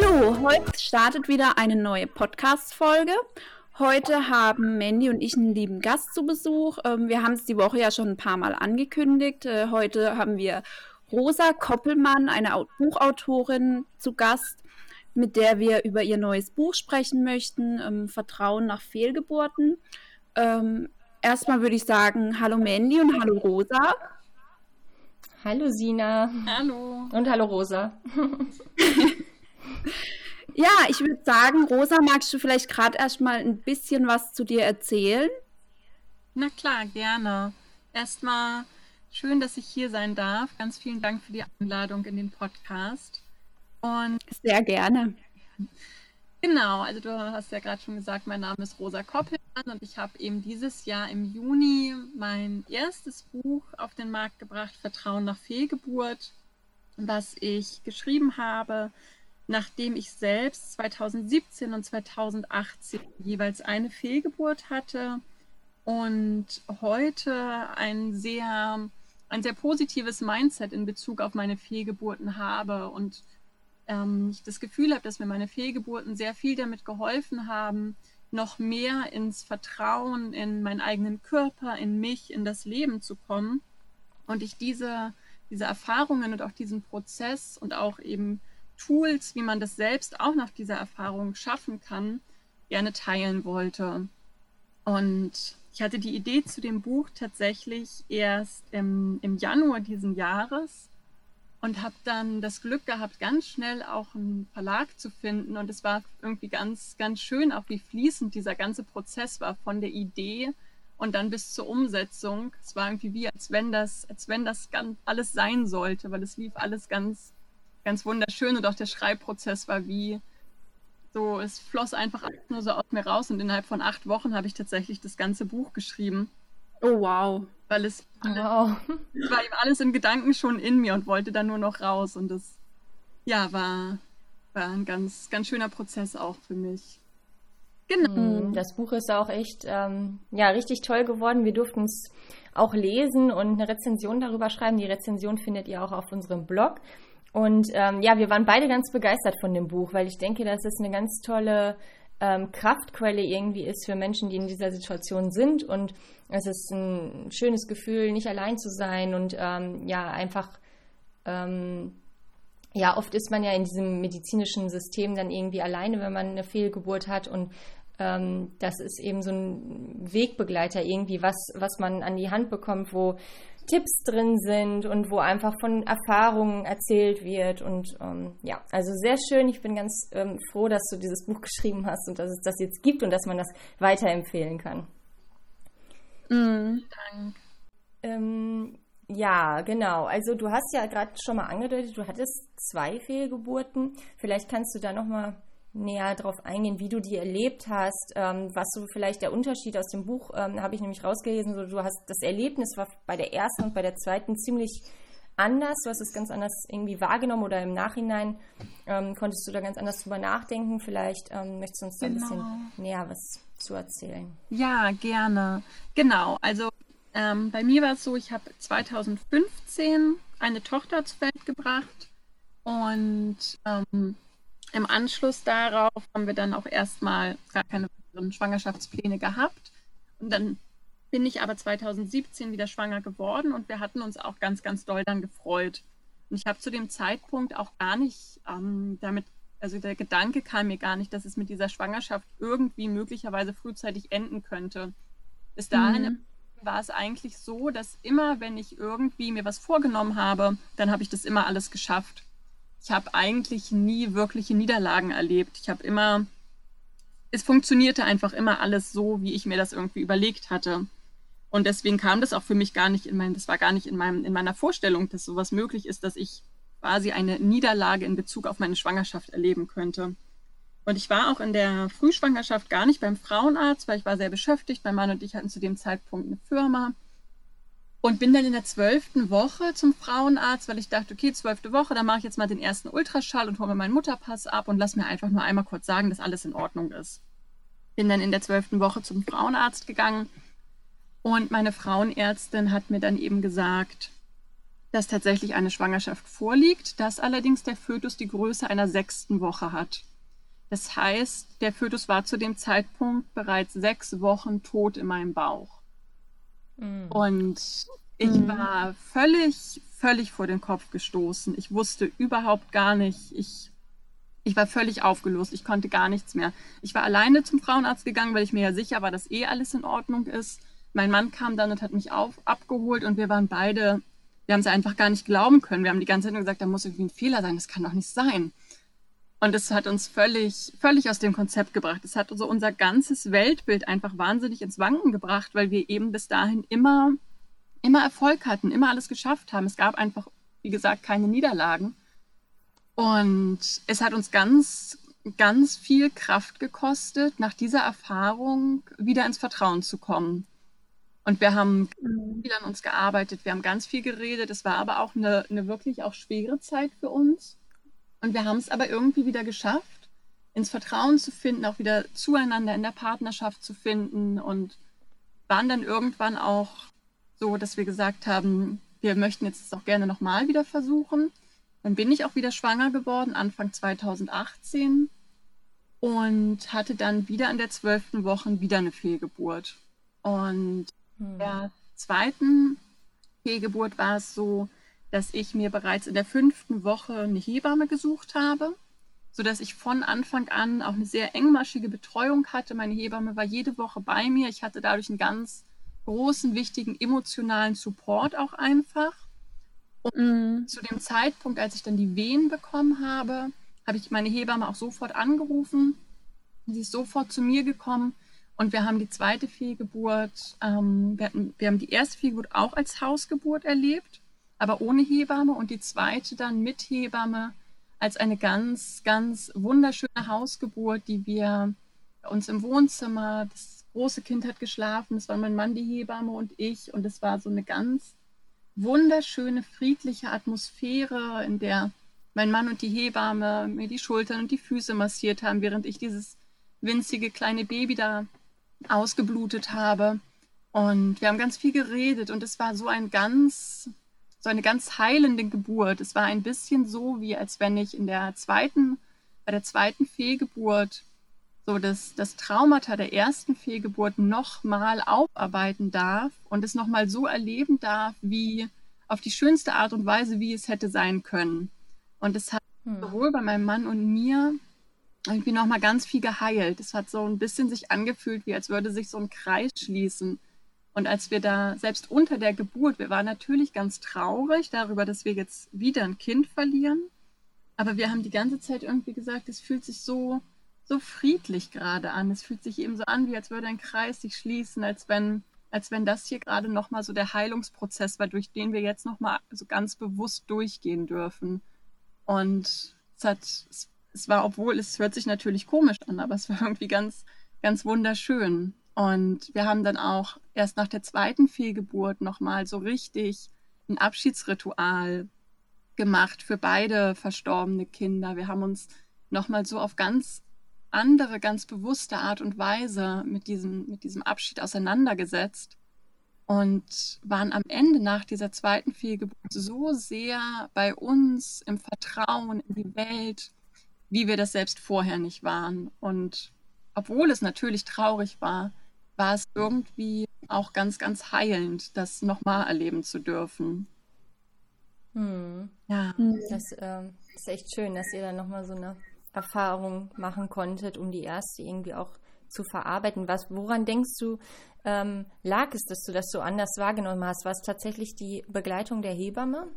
Heute startet wieder eine neue Podcast-Folge. Heute haben Mandy und ich einen lieben Gast zu Besuch. Ähm, wir haben es die Woche ja schon ein paar Mal angekündigt. Äh, heute haben wir Rosa Koppelmann, eine Buchautorin, zu Gast, mit der wir über ihr neues Buch sprechen möchten, ähm, Vertrauen nach Fehlgeburten. Ähm, erstmal würde ich sagen, hallo Mandy und hallo Rosa. Hallo Sina. Hallo. Und hallo Rosa. Ja, ich würde sagen, Rosa, magst du vielleicht gerade erstmal ein bisschen was zu dir erzählen? Na klar, gerne. Erstmal schön, dass ich hier sein darf. Ganz vielen Dank für die Einladung in den Podcast. Und sehr gerne. Genau, also du hast ja gerade schon gesagt, mein Name ist Rosa Koppelmann und ich habe eben dieses Jahr im Juni mein erstes Buch auf den Markt gebracht, Vertrauen nach Fehlgeburt, was ich geschrieben habe nachdem ich selbst 2017 und 2018 jeweils eine Fehlgeburt hatte und heute ein sehr, ein sehr positives Mindset in Bezug auf meine Fehlgeburten habe und ähm, ich das Gefühl habe, dass mir meine Fehlgeburten sehr viel damit geholfen haben, noch mehr ins Vertrauen in meinen eigenen Körper, in mich, in das Leben zu kommen. Und ich diese, diese Erfahrungen und auch diesen Prozess und auch eben Tools, wie man das selbst auch nach dieser Erfahrung schaffen kann, gerne teilen wollte. Und ich hatte die Idee zu dem Buch tatsächlich erst im, im Januar diesen Jahres und habe dann das Glück gehabt, ganz schnell auch einen Verlag zu finden. Und es war irgendwie ganz, ganz schön, auch wie fließend dieser ganze Prozess war von der Idee und dann bis zur Umsetzung. Es war irgendwie wie, als wenn das, als wenn das ganz alles sein sollte, weil es lief alles ganz ganz wunderschön und auch der Schreibprozess war wie so, es floss einfach nur so aus mir raus und innerhalb von acht Wochen habe ich tatsächlich das ganze Buch geschrieben. Oh wow. Weil es, wow. war eben alles in Gedanken schon in mir und wollte dann nur noch raus und das ja war, war ein ganz, ganz schöner Prozess auch für mich. Genau. Mhm, das Buch ist auch echt ähm, ja, richtig toll geworden. Wir durften es auch lesen und eine Rezension darüber schreiben. Die Rezension findet ihr auch auf unserem Blog. Und ähm, ja, wir waren beide ganz begeistert von dem Buch, weil ich denke, dass es eine ganz tolle ähm, Kraftquelle irgendwie ist für Menschen, die in dieser Situation sind. Und es ist ein schönes Gefühl, nicht allein zu sein und ähm, ja, einfach. Ähm, ja, oft ist man ja in diesem medizinischen System dann irgendwie alleine, wenn man eine Fehlgeburt hat und ähm, das ist eben so ein Wegbegleiter irgendwie, was, was man an die Hand bekommt, wo Tipps drin sind und wo einfach von Erfahrungen erzählt wird. Und ähm, ja, also sehr schön. Ich bin ganz ähm, froh, dass du dieses Buch geschrieben hast und dass es das jetzt gibt und dass man das weiterempfehlen kann. Mhm. Dank. Ähm, ja, genau. Also du hast ja gerade schon mal angedeutet, du hattest zwei Fehlgeburten. Vielleicht kannst du da noch mal näher darauf eingehen, wie du die erlebt hast, ähm, was so vielleicht der Unterschied aus dem Buch, ähm, habe ich nämlich rausgelesen, so, du hast das Erlebnis war bei der ersten und bei der zweiten ziemlich anders, du hast es ganz anders irgendwie wahrgenommen oder im Nachhinein ähm, konntest du da ganz anders drüber nachdenken. Vielleicht ähm, möchtest du uns da genau. ein bisschen genau. näher was zu erzählen. Ja, gerne. Genau, also ähm, bei mir war es so, ich habe 2015 eine Tochter zur Welt gebracht und ähm, im Anschluss darauf haben wir dann auch erstmal gar keine weiteren Schwangerschaftspläne gehabt. Und dann bin ich aber 2017 wieder schwanger geworden und wir hatten uns auch ganz, ganz doll dann gefreut. Und ich habe zu dem Zeitpunkt auch gar nicht ähm, damit, also der Gedanke kam mir gar nicht, dass es mit dieser Schwangerschaft irgendwie möglicherweise frühzeitig enden könnte. Bis dahin mhm. war es eigentlich so, dass immer, wenn ich irgendwie mir was vorgenommen habe, dann habe ich das immer alles geschafft ich habe eigentlich nie wirkliche Niederlagen erlebt. Ich habe immer, es funktionierte einfach immer alles so, wie ich mir das irgendwie überlegt hatte. Und deswegen kam das auch für mich gar nicht in mein, das war gar nicht in meinem, in meiner Vorstellung, dass sowas möglich ist, dass ich quasi eine Niederlage in Bezug auf meine Schwangerschaft erleben könnte. Und ich war auch in der Frühschwangerschaft gar nicht beim Frauenarzt, weil ich war sehr beschäftigt. Mein Mann und ich hatten zu dem Zeitpunkt eine Firma. Und bin dann in der zwölften Woche zum Frauenarzt, weil ich dachte, okay, zwölfte Woche, dann mache ich jetzt mal den ersten Ultraschall und hole mir meinen Mutterpass ab und lass mir einfach nur einmal kurz sagen, dass alles in Ordnung ist. Bin dann in der zwölften Woche zum Frauenarzt gegangen und meine Frauenärztin hat mir dann eben gesagt, dass tatsächlich eine Schwangerschaft vorliegt, dass allerdings der Fötus die Größe einer sechsten Woche hat. Das heißt, der Fötus war zu dem Zeitpunkt bereits sechs Wochen tot in meinem Bauch. Mhm. Und ich mhm. war völlig, völlig vor den Kopf gestoßen. Ich wusste überhaupt gar nicht. Ich, ich war völlig aufgelöst. Ich konnte gar nichts mehr. Ich war alleine zum Frauenarzt gegangen, weil ich mir ja sicher war, dass eh alles in Ordnung ist. Mein Mann kam dann und hat mich auf, abgeholt und wir waren beide, wir haben es einfach gar nicht glauben können. Wir haben die ganze Zeit nur gesagt, da muss irgendwie ein Fehler sein. Das kann doch nicht sein. Und es hat uns völlig, völlig aus dem Konzept gebracht. Es hat so unser ganzes Weltbild einfach wahnsinnig ins Wanken gebracht, weil wir eben bis dahin immer, immer Erfolg hatten, immer alles geschafft haben. Es gab einfach, wie gesagt, keine Niederlagen. Und es hat uns ganz, ganz viel Kraft gekostet, nach dieser Erfahrung wieder ins Vertrauen zu kommen. Und wir haben mhm. viel an uns gearbeitet, wir haben ganz viel geredet. Es war aber auch eine, eine wirklich auch schwere Zeit für uns. Und wir haben es aber irgendwie wieder geschafft, ins Vertrauen zu finden, auch wieder zueinander in der Partnerschaft zu finden und waren dann irgendwann auch so, dass wir gesagt haben, wir möchten jetzt auch gerne nochmal wieder versuchen. Dann bin ich auch wieder schwanger geworden, Anfang 2018 und hatte dann wieder in der zwölften Woche wieder eine Fehlgeburt. Und hm. der zweiten Fehlgeburt war es so, dass ich mir bereits in der fünften Woche eine Hebamme gesucht habe, sodass ich von Anfang an auch eine sehr engmaschige Betreuung hatte. Meine Hebamme war jede Woche bei mir. Ich hatte dadurch einen ganz großen, wichtigen emotionalen Support auch einfach. Und mm. zu dem Zeitpunkt, als ich dann die Wehen bekommen habe, habe ich meine Hebamme auch sofort angerufen. Sie ist sofort zu mir gekommen und wir haben die zweite Fehlgeburt, ähm, wir, hatten, wir haben die erste Fehlgeburt auch als Hausgeburt erlebt aber ohne Hebamme und die zweite dann mit Hebamme als eine ganz, ganz wunderschöne Hausgeburt, die wir uns im Wohnzimmer, das große Kind hat geschlafen, das war mein Mann, die Hebamme und ich und es war so eine ganz wunderschöne, friedliche Atmosphäre, in der mein Mann und die Hebamme mir die Schultern und die Füße massiert haben, während ich dieses winzige kleine Baby da ausgeblutet habe. Und wir haben ganz viel geredet und es war so ein ganz so eine ganz heilende Geburt. Es war ein bisschen so, wie als wenn ich in der zweiten, bei der zweiten Fehlgeburt so das, das Traumata der ersten Fehlgeburt nochmal aufarbeiten darf und es nochmal so erleben darf, wie auf die schönste Art und Weise, wie es hätte sein können. Und es hat hm. sowohl bei meinem Mann und mir irgendwie nochmal ganz viel geheilt. Es hat so ein bisschen sich angefühlt, wie als würde sich so ein Kreis schließen und als wir da, selbst unter der Geburt, wir waren natürlich ganz traurig darüber, dass wir jetzt wieder ein Kind verlieren. Aber wir haben die ganze Zeit irgendwie gesagt, es fühlt sich so, so friedlich gerade an. Es fühlt sich eben so an, wie als würde ein Kreis sich schließen, als wenn, als wenn das hier gerade nochmal so der Heilungsprozess war, durch den wir jetzt nochmal so ganz bewusst durchgehen dürfen. Und es hat, es, war, obwohl es hört sich natürlich komisch an, aber es war irgendwie ganz, ganz wunderschön. Und wir haben dann auch erst nach der zweiten Fehlgeburt nochmal so richtig ein Abschiedsritual gemacht für beide verstorbene Kinder. Wir haben uns nochmal so auf ganz andere, ganz bewusste Art und Weise mit diesem, mit diesem Abschied auseinandergesetzt und waren am Ende nach dieser zweiten Fehlgeburt so sehr bei uns im Vertrauen in die Welt, wie wir das selbst vorher nicht waren. Und obwohl es natürlich traurig war, war es irgendwie auch ganz, ganz heilend, das nochmal erleben zu dürfen. Hm. Ja. Das äh, ist echt schön, dass ihr dann nochmal so eine Erfahrung machen konntet, um die erste irgendwie auch zu verarbeiten. Was, woran denkst du, ähm, lag es, dass du das so anders wahrgenommen hast? War es tatsächlich die Begleitung der Hebamme?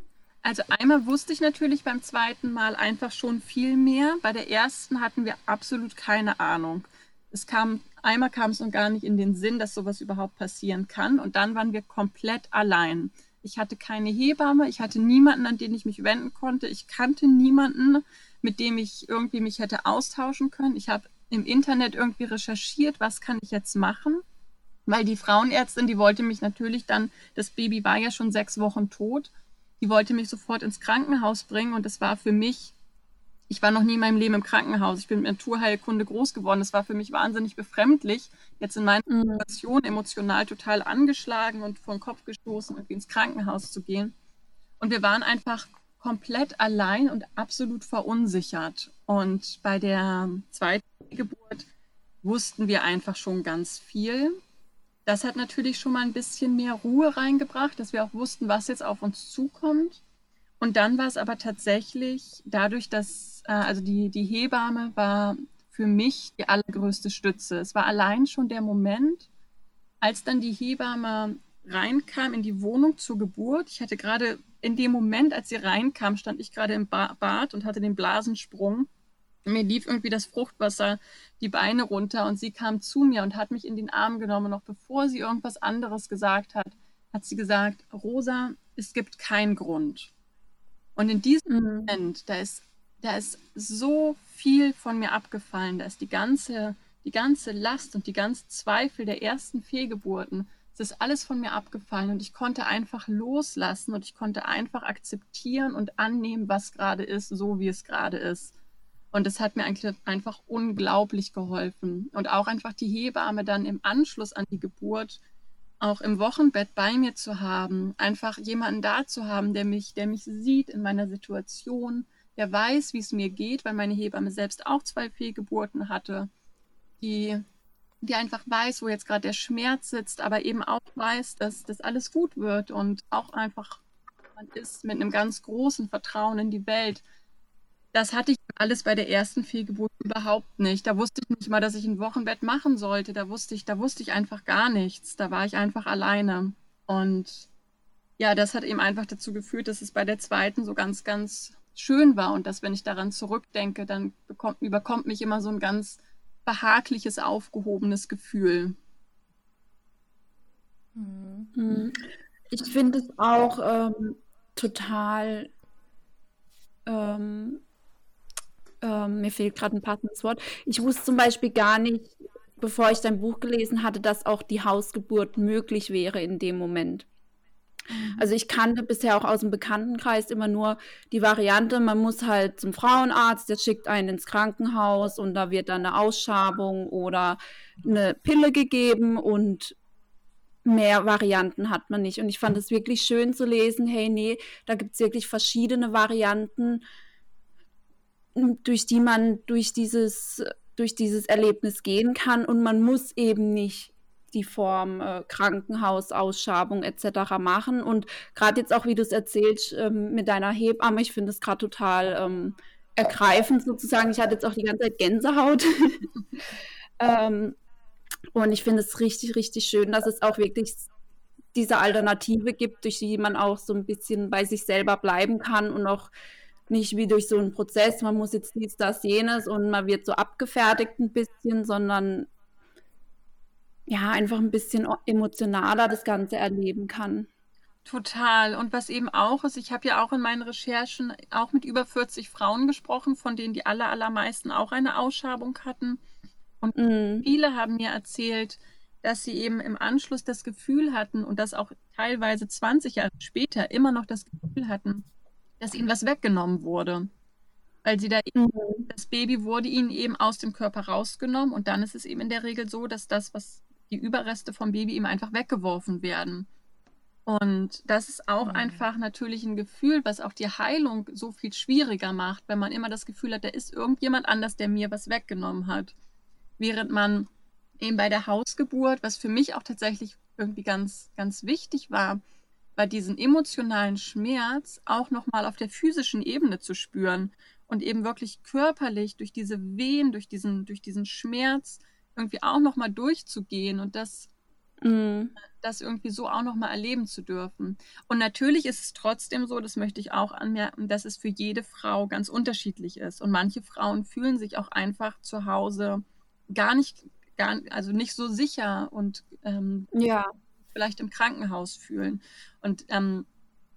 Also einmal wusste ich natürlich beim zweiten Mal einfach schon viel mehr. Bei der ersten hatten wir absolut keine Ahnung Es kam, einmal kam es noch gar nicht in den Sinn, dass sowas überhaupt passieren kann. Und dann waren wir komplett allein. Ich hatte keine Hebamme, ich hatte niemanden, an den ich mich wenden konnte. Ich kannte niemanden, mit dem ich irgendwie mich hätte austauschen können. Ich habe im Internet irgendwie recherchiert, was kann ich jetzt machen? Weil die Frauenärztin, die wollte mich natürlich dann, das Baby war ja schon sechs Wochen tot, die wollte mich sofort ins Krankenhaus bringen und das war für mich, ich war noch nie in meinem Leben im Krankenhaus. Ich bin mit Naturheilkunde groß geworden. Das war für mich wahnsinnig befremdlich, jetzt in meiner mhm. Situation emotional total angeschlagen und vor den Kopf gestoßen, irgendwie ins Krankenhaus zu gehen. Und wir waren einfach komplett allein und absolut verunsichert. Und bei der zweiten Geburt wussten wir einfach schon ganz viel. Das hat natürlich schon mal ein bisschen mehr Ruhe reingebracht, dass wir auch wussten, was jetzt auf uns zukommt. Und dann war es aber tatsächlich dadurch, dass äh, also die, die Hebamme war für mich die allergrößte Stütze. Es war allein schon der Moment, als dann die Hebamme reinkam in die Wohnung zur Geburt. Ich hatte gerade in dem Moment, als sie reinkam, stand ich gerade im Bad und hatte den Blasensprung mir lief irgendwie das Fruchtwasser die Beine runter und sie kam zu mir und hat mich in den Arm genommen. Noch bevor sie irgendwas anderes gesagt hat, hat sie gesagt, Rosa, es gibt keinen Grund. Und in diesem mhm. Moment, da ist, da ist so viel von mir abgefallen, da ist die ganze, die ganze Last und die ganze Zweifel der ersten Fehlgeburten, es ist alles von mir abgefallen und ich konnte einfach loslassen und ich konnte einfach akzeptieren und annehmen, was gerade ist, so wie es gerade ist. Und das hat mir eigentlich einfach unglaublich geholfen. Und auch einfach die Hebamme dann im Anschluss an die Geburt auch im Wochenbett bei mir zu haben, einfach jemanden da zu haben, der mich, der mich sieht in meiner Situation, der weiß, wie es mir geht, weil meine Hebamme selbst auch zwei Fehlgeburten hatte, die, die einfach weiß, wo jetzt gerade der Schmerz sitzt, aber eben auch weiß, dass das alles gut wird und auch einfach man ist mit einem ganz großen Vertrauen in die Welt. Das hatte ich alles bei der ersten Fehlgeburt überhaupt nicht. Da wusste ich nicht mal, dass ich ein Wochenbett machen sollte. Da wusste ich, da wusste ich einfach gar nichts. Da war ich einfach alleine. Und ja, das hat eben einfach dazu geführt, dass es bei der zweiten so ganz, ganz schön war und dass, wenn ich daran zurückdenke, dann bekommt, überkommt mich immer so ein ganz behagliches, aufgehobenes Gefühl. Mhm. Ich finde es auch ähm, total ähm, ähm, mir fehlt gerade ein passendes Wort. Ich wusste zum Beispiel gar nicht, bevor ich dein Buch gelesen hatte, dass auch die Hausgeburt möglich wäre in dem Moment. Mhm. Also ich kannte bisher auch aus dem Bekanntenkreis immer nur die Variante, man muss halt zum Frauenarzt, der schickt einen ins Krankenhaus und da wird dann eine Ausschabung oder eine Pille gegeben und mehr Varianten hat man nicht. Und ich fand es wirklich schön zu lesen, hey, nee, da gibt es wirklich verschiedene Varianten durch die man durch dieses, durch dieses Erlebnis gehen kann und man muss eben nicht die Form äh, Krankenhaus, Ausschabung etc. machen. Und gerade jetzt auch, wie du es erzählst, ähm, mit deiner Hebamme, ich finde es gerade total ähm, ergreifend sozusagen. Ich hatte jetzt auch die ganze Zeit Gänsehaut. ähm, und ich finde es richtig, richtig schön, dass es auch wirklich diese Alternative gibt, durch die man auch so ein bisschen bei sich selber bleiben kann und auch nicht wie durch so einen Prozess, man muss jetzt dies, das, jenes und man wird so abgefertigt ein bisschen, sondern ja, einfach ein bisschen emotionaler das Ganze erleben kann. Total. Und was eben auch ist, ich habe ja auch in meinen Recherchen auch mit über 40 Frauen gesprochen, von denen die aller, allermeisten auch eine Ausschabung hatten. Und mm. viele haben mir erzählt, dass sie eben im Anschluss das Gefühl hatten und das auch teilweise 20 Jahre später immer noch das Gefühl hatten, dass ihnen was weggenommen wurde. Weil sie da eben, mhm. das Baby wurde ihnen eben aus dem Körper rausgenommen und dann ist es eben in der Regel so, dass das, was die Überreste vom Baby eben einfach weggeworfen werden. Und das ist auch mhm. einfach natürlich ein Gefühl, was auch die Heilung so viel schwieriger macht, wenn man immer das Gefühl hat, da ist irgendjemand anders, der mir was weggenommen hat. Während man eben bei der Hausgeburt, was für mich auch tatsächlich irgendwie ganz, ganz wichtig war, bei diesen emotionalen Schmerz auch nochmal auf der physischen Ebene zu spüren und eben wirklich körperlich durch diese Wehen, durch diesen, durch diesen Schmerz irgendwie auch nochmal durchzugehen und das, mm. das irgendwie so auch nochmal erleben zu dürfen. Und natürlich ist es trotzdem so, das möchte ich auch anmerken, dass es für jede Frau ganz unterschiedlich ist. Und manche Frauen fühlen sich auch einfach zu Hause gar nicht gar, also nicht so sicher und ähm, ja. vielleicht im Krankenhaus fühlen. Und ähm,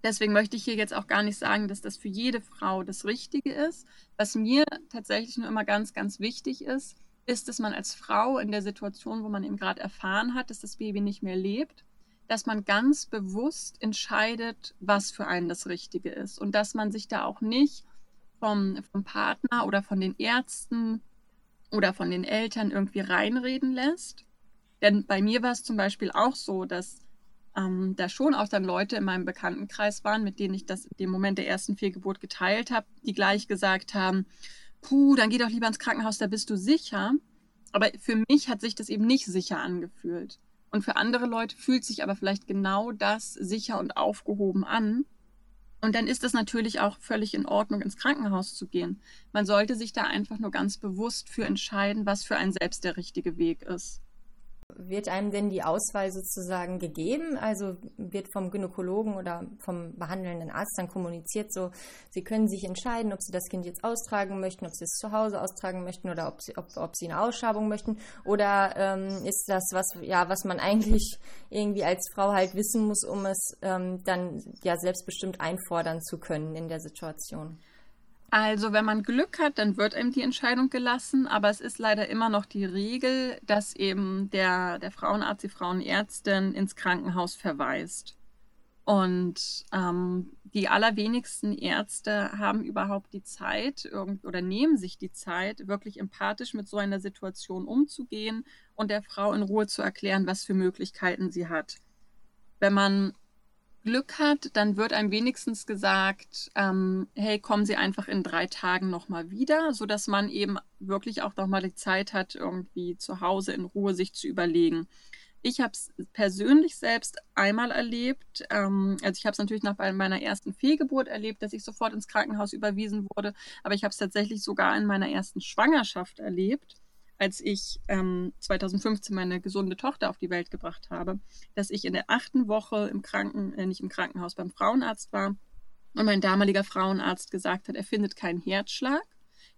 deswegen möchte ich hier jetzt auch gar nicht sagen, dass das für jede Frau das Richtige ist. Was mir tatsächlich nur immer ganz, ganz wichtig ist, ist, dass man als Frau in der Situation, wo man eben gerade erfahren hat, dass das Baby nicht mehr lebt, dass man ganz bewusst entscheidet, was für einen das Richtige ist und dass man sich da auch nicht vom, vom Partner oder von den Ärzten oder von den Eltern irgendwie reinreden lässt. Denn bei mir war es zum Beispiel auch so, dass ähm, da schon auch dann Leute in meinem Bekanntenkreis waren, mit denen ich das in dem Moment der ersten Fehlgeburt geteilt habe, die gleich gesagt haben, puh, dann geh doch lieber ins Krankenhaus, da bist du sicher. Aber für mich hat sich das eben nicht sicher angefühlt. Und für andere Leute fühlt sich aber vielleicht genau das sicher und aufgehoben an. Und dann ist es natürlich auch völlig in Ordnung, ins Krankenhaus zu gehen. Man sollte sich da einfach nur ganz bewusst für entscheiden, was für einen selbst der richtige Weg ist. Wird einem denn die Auswahl sozusagen gegeben? Also wird vom Gynäkologen oder vom behandelnden Arzt dann kommuniziert, so Sie können sich entscheiden, ob Sie das Kind jetzt austragen möchten, ob Sie es zu Hause austragen möchten oder ob Sie, ob, ob Sie eine Ausschabung möchten? Oder ähm, ist das was, ja, was man eigentlich irgendwie als Frau halt wissen muss, um es ähm, dann ja selbstbestimmt einfordern zu können in der Situation? Also, wenn man Glück hat, dann wird einem die Entscheidung gelassen, aber es ist leider immer noch die Regel, dass eben der, der Frauenarzt, die Frauenärztin ins Krankenhaus verweist. Und ähm, die allerwenigsten Ärzte haben überhaupt die Zeit oder nehmen sich die Zeit, wirklich empathisch mit so einer Situation umzugehen und der Frau in Ruhe zu erklären, was für Möglichkeiten sie hat. Wenn man Glück hat, dann wird einem wenigstens gesagt, ähm, hey, kommen Sie einfach in drei Tagen nochmal wieder, sodass man eben wirklich auch nochmal die Zeit hat, irgendwie zu Hause in Ruhe sich zu überlegen. Ich habe es persönlich selbst einmal erlebt. Ähm, also ich habe es natürlich nach meiner ersten Fehlgeburt erlebt, dass ich sofort ins Krankenhaus überwiesen wurde, aber ich habe es tatsächlich sogar in meiner ersten Schwangerschaft erlebt als ich ähm, 2015 meine gesunde Tochter auf die Welt gebracht habe, dass ich in der achten Woche im Kranken, äh, nicht im Krankenhaus, beim Frauenarzt war und mein damaliger Frauenarzt gesagt hat, er findet keinen Herzschlag,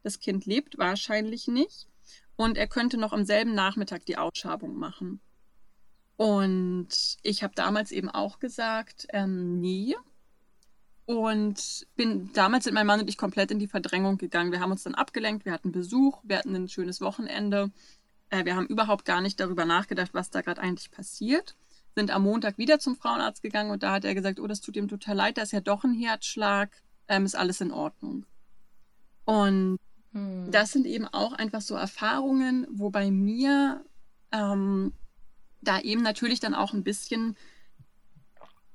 das Kind lebt wahrscheinlich nicht und er könnte noch am selben Nachmittag die Ausschabung machen. Und ich habe damals eben auch gesagt, ähm, nee, und bin damals sind mein Mann und ich komplett in die Verdrängung gegangen. Wir haben uns dann abgelenkt, wir hatten Besuch, wir hatten ein schönes Wochenende. Äh, wir haben überhaupt gar nicht darüber nachgedacht, was da gerade eigentlich passiert. Sind am Montag wieder zum Frauenarzt gegangen und da hat er gesagt, oh, das tut ihm total leid, da ist ja doch ein Herzschlag, ähm, ist alles in Ordnung. Und hm. das sind eben auch einfach so Erfahrungen, wo bei mir ähm, da eben natürlich dann auch ein bisschen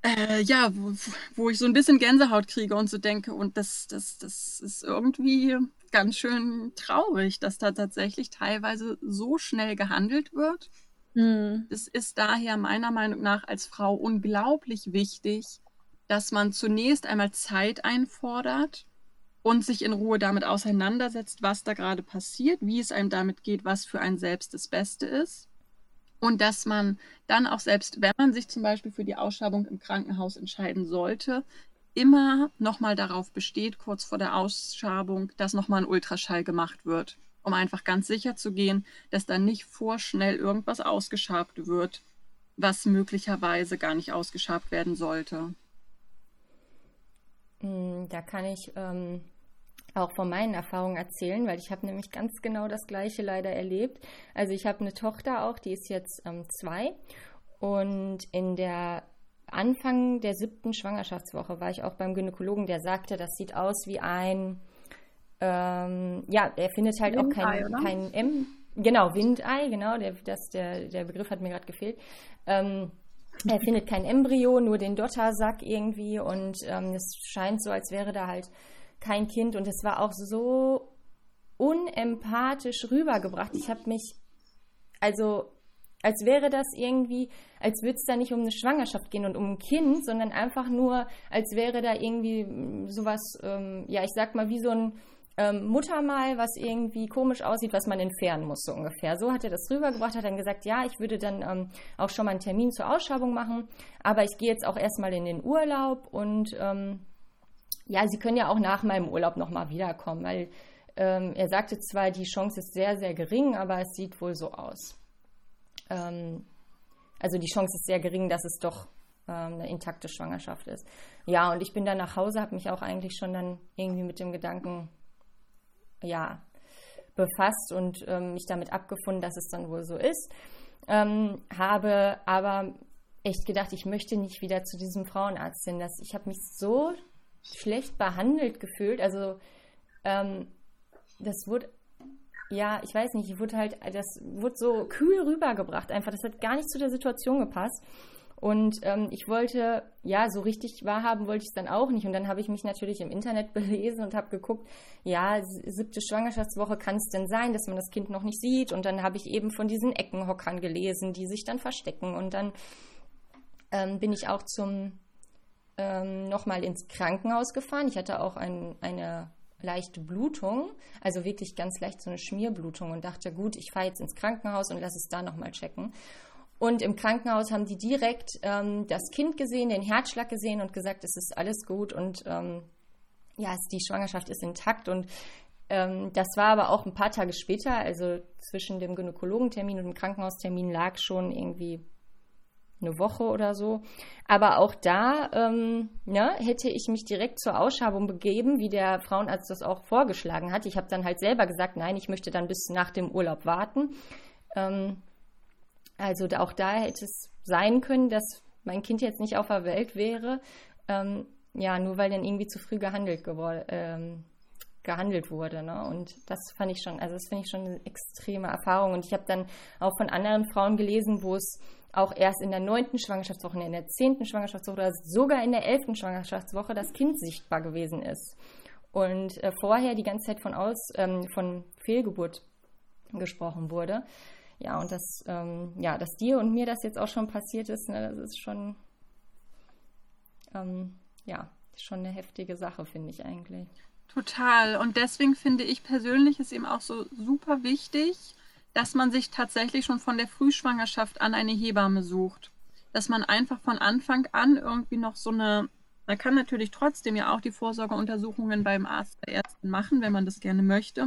äh, ja, wo, wo ich so ein bisschen Gänsehaut kriege und so denke, und das, das, das ist irgendwie ganz schön traurig, dass da tatsächlich teilweise so schnell gehandelt wird. Mhm. Es ist daher meiner Meinung nach als Frau unglaublich wichtig, dass man zunächst einmal Zeit einfordert und sich in Ruhe damit auseinandersetzt, was da gerade passiert, wie es einem damit geht, was für ein selbst das Beste ist und dass man dann auch selbst, wenn man sich zum Beispiel für die Ausschabung im Krankenhaus entscheiden sollte, immer nochmal darauf besteht, kurz vor der Ausschabung, dass nochmal ein Ultraschall gemacht wird, um einfach ganz sicher zu gehen, dass dann nicht vorschnell irgendwas ausgeschabt wird, was möglicherweise gar nicht ausgeschabt werden sollte. Hm, da kann ich ähm, auch von meinen Erfahrungen erzählen, weil ich habe nämlich ganz genau das Gleiche leider erlebt. Also ich habe eine Tochter auch, die ist jetzt ähm, zwei und in der Anfang der siebten Schwangerschaftswoche war ich auch beim Gynäkologen, der sagte, das sieht aus wie ein, ähm, ja, er findet halt Windei, auch kein, kein M, genau, Windei, genau, der, das, der, der Begriff hat mir gerade gefehlt. Ähm, er findet kein Embryo, nur den Dottersack irgendwie und ähm, es scheint so, als wäre da halt kein Kind und es war auch so unempathisch rübergebracht. Ich habe mich, also als wäre das irgendwie, als würde es da nicht um eine Schwangerschaft gehen und um ein Kind, sondern einfach nur, als wäre da irgendwie sowas, ähm, ja, ich sag mal, wie so ein ähm, Muttermal, was irgendwie komisch aussieht, was man entfernen muss, so ungefähr. So hat er das rübergebracht, hat dann gesagt, ja, ich würde dann ähm, auch schon mal einen Termin zur Ausschabung machen, aber ich gehe jetzt auch erstmal in den Urlaub und ähm, ja, Sie können ja auch nach meinem Urlaub nochmal wiederkommen, weil ähm, er sagte zwar, die Chance ist sehr, sehr gering, aber es sieht wohl so aus. ähm, also die Chance ist sehr gering, dass es doch ähm, eine intakte Schwangerschaft ist. Ja, und ich bin dann nach Hause, habe mich auch eigentlich schon dann irgendwie mit dem Gedanken, ja, befasst und ähm, mich damit abgefunden, dass es dann wohl so ist. Ähm, habe aber echt gedacht, ich möchte nicht wieder zu diesem Frauenarzt hin. Das, ich habe mich so schlecht behandelt gefühlt. Also ähm, das wurde, ja, ich weiß nicht, ich wurde halt, das wurde so kühl rübergebracht einfach. Das hat gar nicht zu der Situation gepasst. Und ähm, ich wollte, ja, so richtig wahrhaben wollte ich es dann auch nicht. Und dann habe ich mich natürlich im Internet belesen und habe geguckt, ja, siebte Schwangerschaftswoche kann es denn sein, dass man das Kind noch nicht sieht. Und dann habe ich eben von diesen Eckenhockern gelesen, die sich dann verstecken. Und dann ähm, bin ich auch zum ähm, nochmal ins Krankenhaus gefahren. Ich hatte auch ein, eine leichte Blutung, also wirklich ganz leicht so eine Schmierblutung und dachte, gut, ich fahre jetzt ins Krankenhaus und lasse es da nochmal checken. Und im Krankenhaus haben die direkt ähm, das Kind gesehen, den Herzschlag gesehen und gesagt, es ist alles gut und ähm, ja, die Schwangerschaft ist intakt. Und ähm, das war aber auch ein paar Tage später, also zwischen dem Gynäkologentermin und dem Krankenhaustermin lag schon irgendwie eine Woche oder so. Aber auch da ähm, ne, hätte ich mich direkt zur Ausschabung begeben, wie der Frauenarzt das auch vorgeschlagen hat. Ich habe dann halt selber gesagt, nein, ich möchte dann bis nach dem Urlaub warten. Ähm, also auch da hätte es sein können, dass mein Kind jetzt nicht auf der Welt wäre. Ähm, ja, nur weil dann irgendwie zu früh gehandelt, ähm, gehandelt wurde. Ne? Und das fand ich schon, also das finde ich schon eine extreme Erfahrung. Und ich habe dann auch von anderen Frauen gelesen, wo es auch erst in der neunten Schwangerschaftswoche, in der zehnten Schwangerschaftswoche oder sogar in der elften Schwangerschaftswoche das Kind sichtbar gewesen ist. Und äh, vorher die ganze Zeit von aus ähm, von Fehlgeburt gesprochen wurde. Ja, und das, ähm, ja, dass dir und mir das jetzt auch schon passiert ist, ne, das ist schon, ähm, ja, schon eine heftige Sache, finde ich eigentlich. Total. Und deswegen finde ich persönlich es eben auch so super wichtig, dass man sich tatsächlich schon von der Frühschwangerschaft an eine Hebamme sucht. Dass man einfach von Anfang an irgendwie noch so eine, man kann natürlich trotzdem ja auch die Vorsorgeuntersuchungen beim Arzt der Ärztin machen, wenn man das gerne möchte.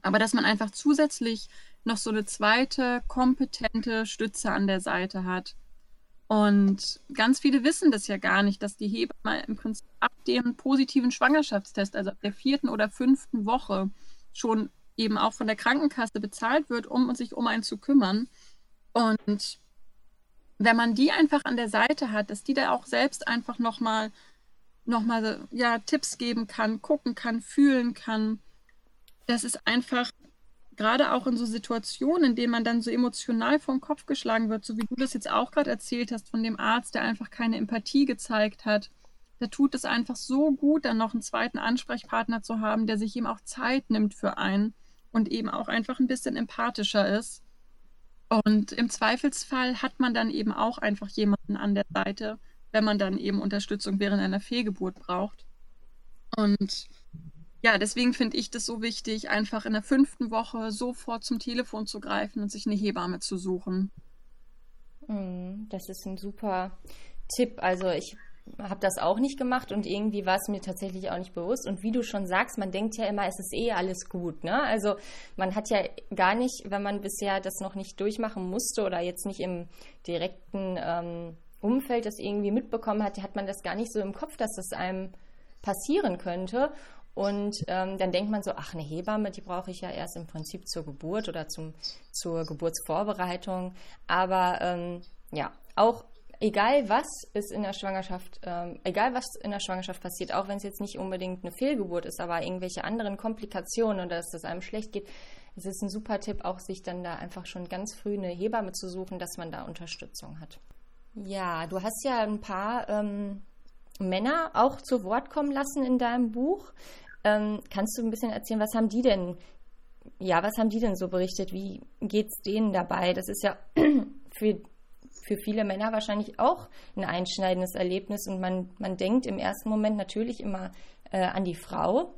Aber dass man einfach zusätzlich noch so eine zweite kompetente Stütze an der Seite hat. Und ganz viele wissen das ja gar nicht, dass die Hebamme im Prinzip ab dem positiven Schwangerschaftstest, also ab der vierten oder fünften Woche, schon eben auch von der Krankenkasse bezahlt wird, um sich um einen zu kümmern. Und wenn man die einfach an der Seite hat, dass die da auch selbst einfach nochmal noch mal, ja, Tipps geben kann, gucken kann, fühlen kann, das ist einfach gerade auch in so Situationen, in denen man dann so emotional vom Kopf geschlagen wird, so wie du das jetzt auch gerade erzählt hast von dem Arzt, der einfach keine Empathie gezeigt hat, da tut es einfach so gut, dann noch einen zweiten Ansprechpartner zu haben, der sich eben auch Zeit nimmt für einen und eben auch einfach ein bisschen empathischer ist. Und im Zweifelsfall hat man dann eben auch einfach jemanden an der Seite, wenn man dann eben Unterstützung während einer Fehlgeburt braucht. Und ja, deswegen finde ich das so wichtig, einfach in der fünften Woche sofort zum Telefon zu greifen und sich eine Hebamme zu suchen. Hm, das ist ein super Tipp. Also ich habe das auch nicht gemacht und irgendwie war es mir tatsächlich auch nicht bewusst. Und wie du schon sagst, man denkt ja immer, es ist eh alles gut. Ne? Also man hat ja gar nicht, wenn man bisher das noch nicht durchmachen musste oder jetzt nicht im direkten ähm, Umfeld das irgendwie mitbekommen hat, hat man das gar nicht so im Kopf, dass das einem passieren könnte. Und ähm, dann denkt man so, ach, eine Hebamme, die brauche ich ja erst im Prinzip zur Geburt oder zum, zur Geburtsvorbereitung. Aber ähm, ja, auch egal was ist in der Schwangerschaft, ähm, egal was in der Schwangerschaft passiert, auch wenn es jetzt nicht unbedingt eine Fehlgeburt ist, aber irgendwelche anderen Komplikationen oder dass es einem schlecht geht, es ist ein super Tipp, auch sich dann da einfach schon ganz früh eine Hebamme zu suchen, dass man da Unterstützung hat. Ja, du hast ja ein paar ähm, Männer auch zu Wort kommen lassen in deinem Buch. Ähm, kannst du ein bisschen erzählen, was haben die denn, ja, was haben die denn so berichtet? Wie geht es denen dabei? Das ist ja für, für viele Männer wahrscheinlich auch ein einschneidendes Erlebnis und man, man denkt im ersten Moment natürlich immer äh, an die Frau.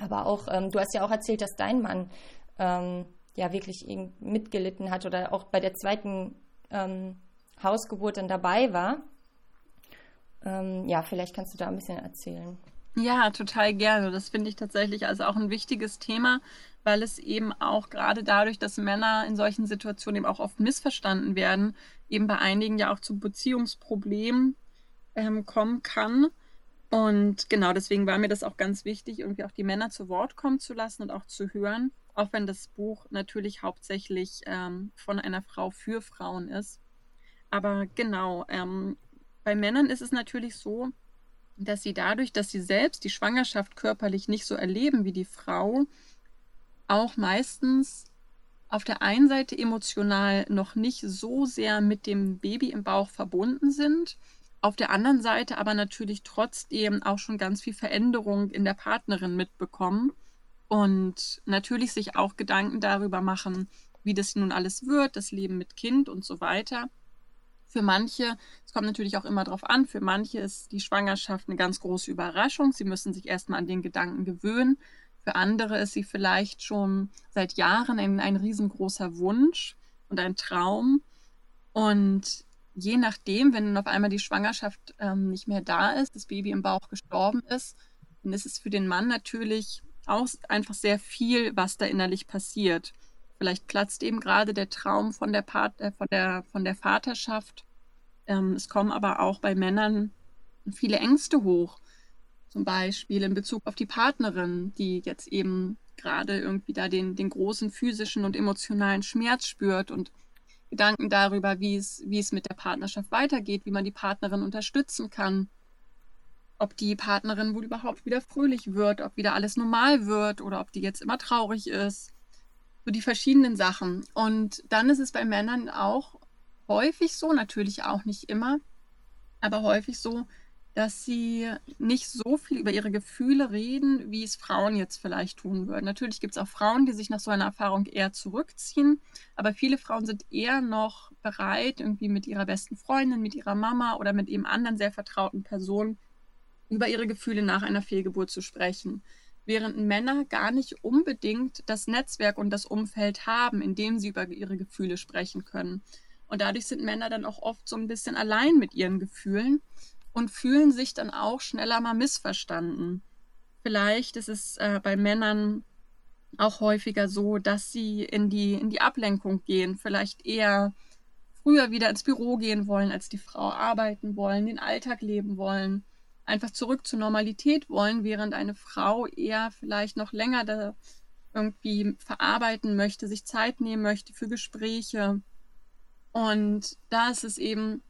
Aber auch, ähm, du hast ja auch erzählt, dass dein Mann ähm, ja wirklich mitgelitten hat oder auch bei der zweiten ähm, Hausgeburt dann dabei war. Ähm, ja, vielleicht kannst du da ein bisschen erzählen. Ja, total gerne. Das finde ich tatsächlich also auch ein wichtiges Thema, weil es eben auch gerade dadurch, dass Männer in solchen Situationen eben auch oft missverstanden werden, eben bei einigen ja auch zu Beziehungsproblemen ähm, kommen kann. Und genau deswegen war mir das auch ganz wichtig, irgendwie auch die Männer zu Wort kommen zu lassen und auch zu hören, auch wenn das Buch natürlich hauptsächlich ähm, von einer Frau für Frauen ist. Aber genau, ähm, bei Männern ist es natürlich so, dass sie dadurch, dass sie selbst die Schwangerschaft körperlich nicht so erleben wie die Frau, auch meistens auf der einen Seite emotional noch nicht so sehr mit dem Baby im Bauch verbunden sind, auf der anderen Seite aber natürlich trotzdem auch schon ganz viel Veränderung in der Partnerin mitbekommen und natürlich sich auch Gedanken darüber machen, wie das nun alles wird, das Leben mit Kind und so weiter. Für manche, es kommt natürlich auch immer darauf an, für manche ist die Schwangerschaft eine ganz große Überraschung. Sie müssen sich erstmal an den Gedanken gewöhnen. Für andere ist sie vielleicht schon seit Jahren ein, ein riesengroßer Wunsch und ein Traum. Und je nachdem, wenn dann auf einmal die Schwangerschaft ähm, nicht mehr da ist, das Baby im Bauch gestorben ist, dann ist es für den Mann natürlich auch einfach sehr viel, was da innerlich passiert. Vielleicht platzt eben gerade der Traum von der, Part, äh, von der, von der Vaterschaft. Ähm, es kommen aber auch bei Männern viele Ängste hoch. Zum Beispiel in Bezug auf die Partnerin, die jetzt eben gerade irgendwie da den, den großen physischen und emotionalen Schmerz spürt und Gedanken darüber, wie es, wie es mit der Partnerschaft weitergeht, wie man die Partnerin unterstützen kann, ob die Partnerin wohl überhaupt wieder fröhlich wird, ob wieder alles normal wird oder ob die jetzt immer traurig ist. So die verschiedenen Sachen. Und dann ist es bei Männern auch häufig so, natürlich auch nicht immer, aber häufig so, dass sie nicht so viel über ihre Gefühle reden, wie es Frauen jetzt vielleicht tun würden. Natürlich gibt es auch Frauen, die sich nach so einer Erfahrung eher zurückziehen, aber viele Frauen sind eher noch bereit, irgendwie mit ihrer besten Freundin, mit ihrer Mama oder mit eben anderen sehr vertrauten Personen über ihre Gefühle nach einer Fehlgeburt zu sprechen. Während Männer gar nicht unbedingt das Netzwerk und das Umfeld haben, in dem sie über ihre Gefühle sprechen können. Und dadurch sind Männer dann auch oft so ein bisschen allein mit ihren Gefühlen und fühlen sich dann auch schneller mal missverstanden. Vielleicht ist es äh, bei Männern auch häufiger so, dass sie in die, in die Ablenkung gehen, vielleicht eher früher wieder ins Büro gehen wollen, als die Frau arbeiten wollen, den Alltag leben wollen, einfach zurück zur Normalität wollen, während eine Frau eher vielleicht noch länger da irgendwie verarbeiten möchte, sich Zeit nehmen möchte für Gespräche. Und da ist es eben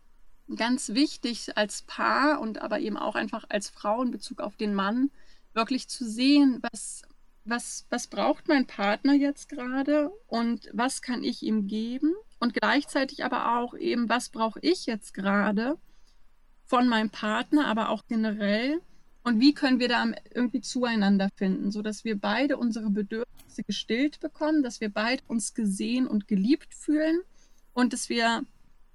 ganz wichtig als Paar und aber eben auch einfach als Frau in Bezug auf den Mann, wirklich zu sehen, was, was, was braucht mein Partner jetzt gerade und was kann ich ihm geben? Und gleichzeitig aber auch eben, was brauche ich jetzt gerade von meinem Partner, aber auch generell? Und wie können wir da irgendwie zueinander finden, sodass wir beide unsere Bedürfnisse gestillt bekommen, dass wir beide uns gesehen und geliebt fühlen und dass wir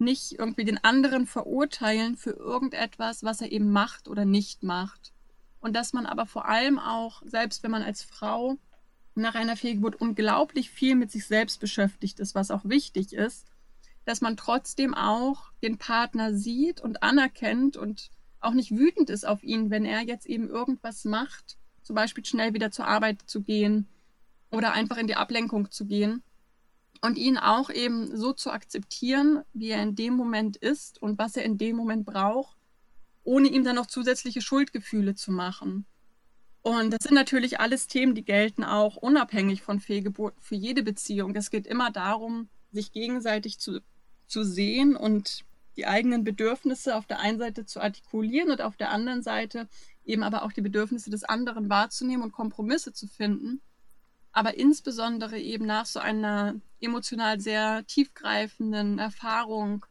nicht irgendwie den anderen verurteilen für irgendetwas, was er eben macht oder nicht macht. Und dass man aber vor allem auch, selbst wenn man als Frau nach einer Fehlgeburt unglaublich viel mit sich selbst beschäftigt ist, was auch wichtig ist, dass man trotzdem auch den Partner sieht und anerkennt und auch nicht wütend ist auf ihn, wenn er jetzt eben irgendwas macht, zum Beispiel schnell wieder zur Arbeit zu gehen oder einfach in die Ablenkung zu gehen, und ihn auch eben so zu akzeptieren, wie er in dem Moment ist und was er in dem Moment braucht, ohne ihm dann noch zusätzliche Schuldgefühle zu machen. Und das sind natürlich alles Themen, die gelten auch unabhängig von Fehlgeburten für jede Beziehung. Es geht immer darum, sich gegenseitig zu, zu sehen und die eigenen Bedürfnisse auf der einen Seite zu artikulieren und auf der anderen Seite eben aber auch die Bedürfnisse des anderen wahrzunehmen und Kompromisse zu finden aber insbesondere eben nach so einer emotional sehr tiefgreifenden Erfahrung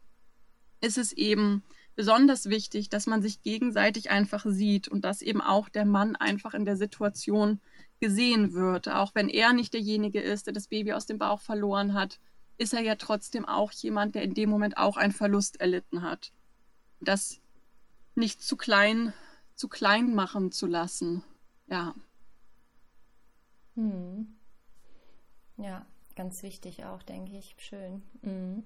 ist es eben besonders wichtig, dass man sich gegenseitig einfach sieht und dass eben auch der Mann einfach in der Situation gesehen wird. Auch wenn er nicht derjenige ist, der das Baby aus dem Bauch verloren hat, ist er ja trotzdem auch jemand, der in dem Moment auch einen Verlust erlitten hat. Das nicht zu klein, zu klein machen zu lassen. Ja. Hm. Ja, ganz wichtig auch, denke ich. Schön. Mhm.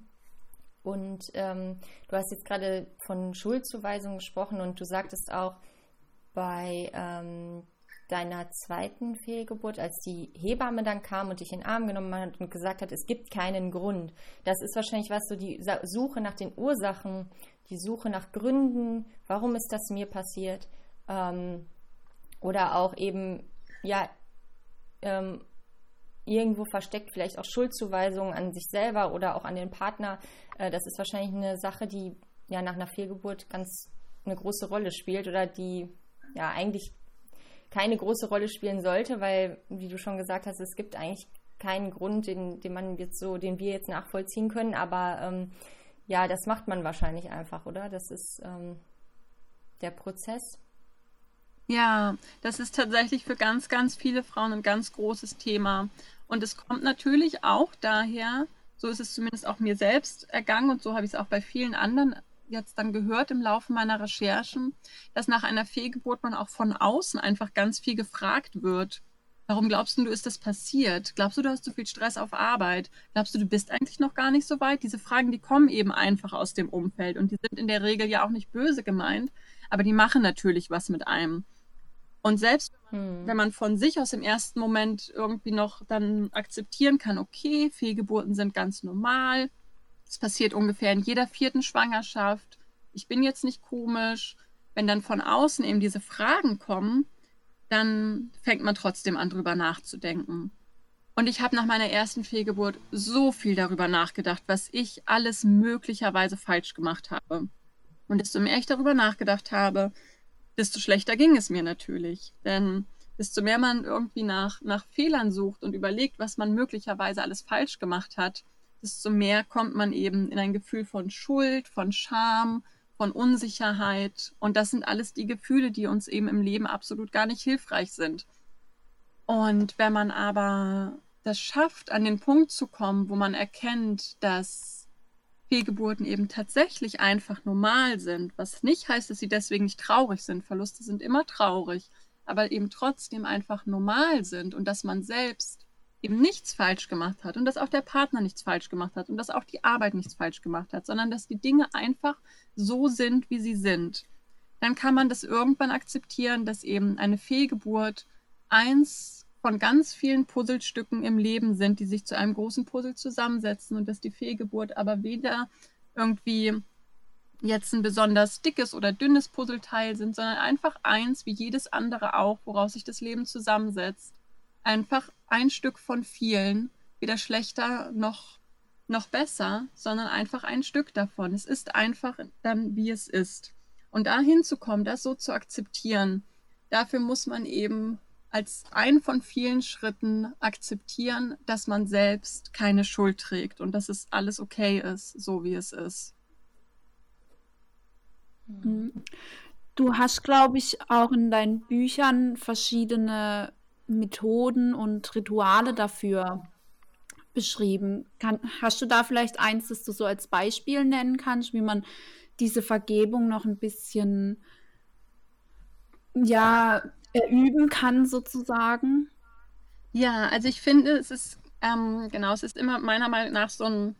Und ähm, du hast jetzt gerade von Schuldzuweisung gesprochen und du sagtest auch, bei ähm, deiner zweiten Fehlgeburt, als die Hebamme dann kam und dich in den Arm genommen hat und gesagt hat, es gibt keinen Grund. Das ist wahrscheinlich was so die Suche nach den Ursachen, die Suche nach Gründen, warum ist das mir passiert? Ähm, oder auch eben, ja, ähm, irgendwo versteckt vielleicht auch Schuldzuweisungen an sich selber oder auch an den Partner. Äh, das ist wahrscheinlich eine Sache, die ja nach einer Fehlgeburt ganz eine große Rolle spielt oder die ja eigentlich keine große Rolle spielen sollte, weil, wie du schon gesagt hast, es gibt eigentlich keinen Grund, den, den man jetzt so, den wir jetzt nachvollziehen können, aber ähm, ja, das macht man wahrscheinlich einfach, oder? Das ist ähm, der Prozess. Ja, das ist tatsächlich für ganz, ganz viele Frauen ein ganz großes Thema. Und es kommt natürlich auch daher, so ist es zumindest auch mir selbst ergangen und so habe ich es auch bei vielen anderen jetzt dann gehört im Laufe meiner Recherchen, dass nach einer Fehlgeburt man auch von außen einfach ganz viel gefragt wird. Warum glaubst du, ist das passiert? Glaubst du, du hast zu viel Stress auf Arbeit? Glaubst du, du bist eigentlich noch gar nicht so weit? Diese Fragen, die kommen eben einfach aus dem Umfeld und die sind in der Regel ja auch nicht böse gemeint, aber die machen natürlich was mit einem. Und selbst hm. wenn man von sich aus im ersten Moment irgendwie noch dann akzeptieren kann, okay, Fehlgeburten sind ganz normal, es passiert ungefähr in jeder vierten Schwangerschaft, ich bin jetzt nicht komisch, wenn dann von außen eben diese Fragen kommen, dann fängt man trotzdem an, drüber nachzudenken. Und ich habe nach meiner ersten Fehlgeburt so viel darüber nachgedacht, was ich alles möglicherweise falsch gemacht habe. Und desto mehr ich darüber nachgedacht habe, desto schlechter ging es mir natürlich. Denn desto mehr man irgendwie nach, nach Fehlern sucht und überlegt, was man möglicherweise alles falsch gemacht hat, desto mehr kommt man eben in ein Gefühl von Schuld, von Scham, von Unsicherheit. Und das sind alles die Gefühle, die uns eben im Leben absolut gar nicht hilfreich sind. Und wenn man aber das schafft, an den Punkt zu kommen, wo man erkennt, dass Fehlgeburten eben tatsächlich einfach normal sind, was nicht heißt, dass sie deswegen nicht traurig sind. Verluste sind immer traurig, aber eben trotzdem einfach normal sind und dass man selbst eben nichts falsch gemacht hat und dass auch der Partner nichts falsch gemacht hat und dass auch die Arbeit nichts falsch gemacht hat, sondern dass die Dinge einfach so sind, wie sie sind. Dann kann man das irgendwann akzeptieren, dass eben eine Fehlgeburt eins von ganz vielen Puzzlestücken im Leben sind, die sich zu einem großen Puzzle zusammensetzen und dass die Fehlgeburt aber weder irgendwie jetzt ein besonders dickes oder dünnes Puzzleteil sind, sondern einfach eins wie jedes andere auch, woraus sich das Leben zusammensetzt. Einfach ein Stück von vielen, weder schlechter noch, noch besser, sondern einfach ein Stück davon. Es ist einfach dann, wie es ist. Und dahin zu kommen, das so zu akzeptieren, dafür muss man eben als einen von vielen Schritten akzeptieren, dass man selbst keine Schuld trägt und dass es alles okay ist, so wie es ist. Mhm. Du hast, glaube ich, auch in deinen Büchern verschiedene Methoden und Rituale dafür beschrieben. Kann, hast du da vielleicht eins, das du so als Beispiel nennen kannst, wie man diese Vergebung noch ein bisschen ja üben kann, sozusagen? Ja, also ich finde, es ist, ähm, genau, es ist immer meiner Meinung nach so, ein,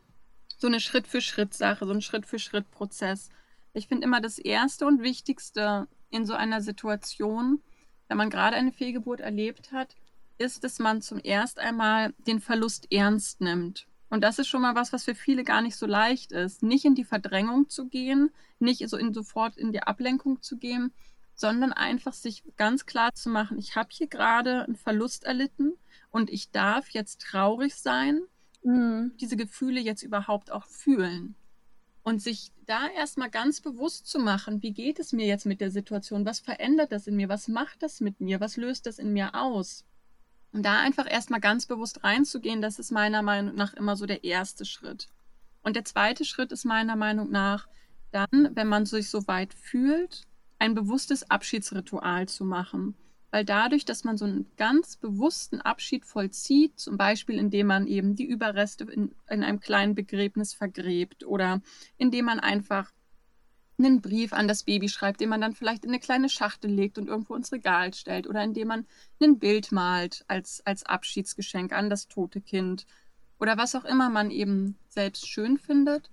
so eine Schritt-für-Schritt-Sache, so ein Schritt-für-Schritt-Prozess. Ich finde immer das Erste und Wichtigste in so einer Situation, wenn man gerade eine Fehlgeburt erlebt hat, ist, dass man zum erst einmal den Verlust ernst nimmt. Und das ist schon mal was, was für viele gar nicht so leicht ist. Nicht in die Verdrängung zu gehen, nicht so in, sofort in die Ablenkung zu gehen, sondern einfach sich ganz klar zu machen, ich habe hier gerade einen Verlust erlitten und ich darf jetzt traurig sein, mhm. diese Gefühle jetzt überhaupt auch fühlen. Und sich da erstmal ganz bewusst zu machen, wie geht es mir jetzt mit der Situation, was verändert das in mir, was macht das mit mir, was löst das in mir aus. Und da einfach erstmal ganz bewusst reinzugehen, das ist meiner Meinung nach immer so der erste Schritt. Und der zweite Schritt ist meiner Meinung nach dann, wenn man sich so weit fühlt, ein bewusstes Abschiedsritual zu machen. Weil dadurch, dass man so einen ganz bewussten Abschied vollzieht, zum Beispiel indem man eben die Überreste in, in einem kleinen Begräbnis vergräbt oder indem man einfach einen Brief an das Baby schreibt, den man dann vielleicht in eine kleine Schachtel legt und irgendwo ins Regal stellt oder indem man ein Bild malt als, als Abschiedsgeschenk an das tote Kind oder was auch immer man eben selbst schön findet.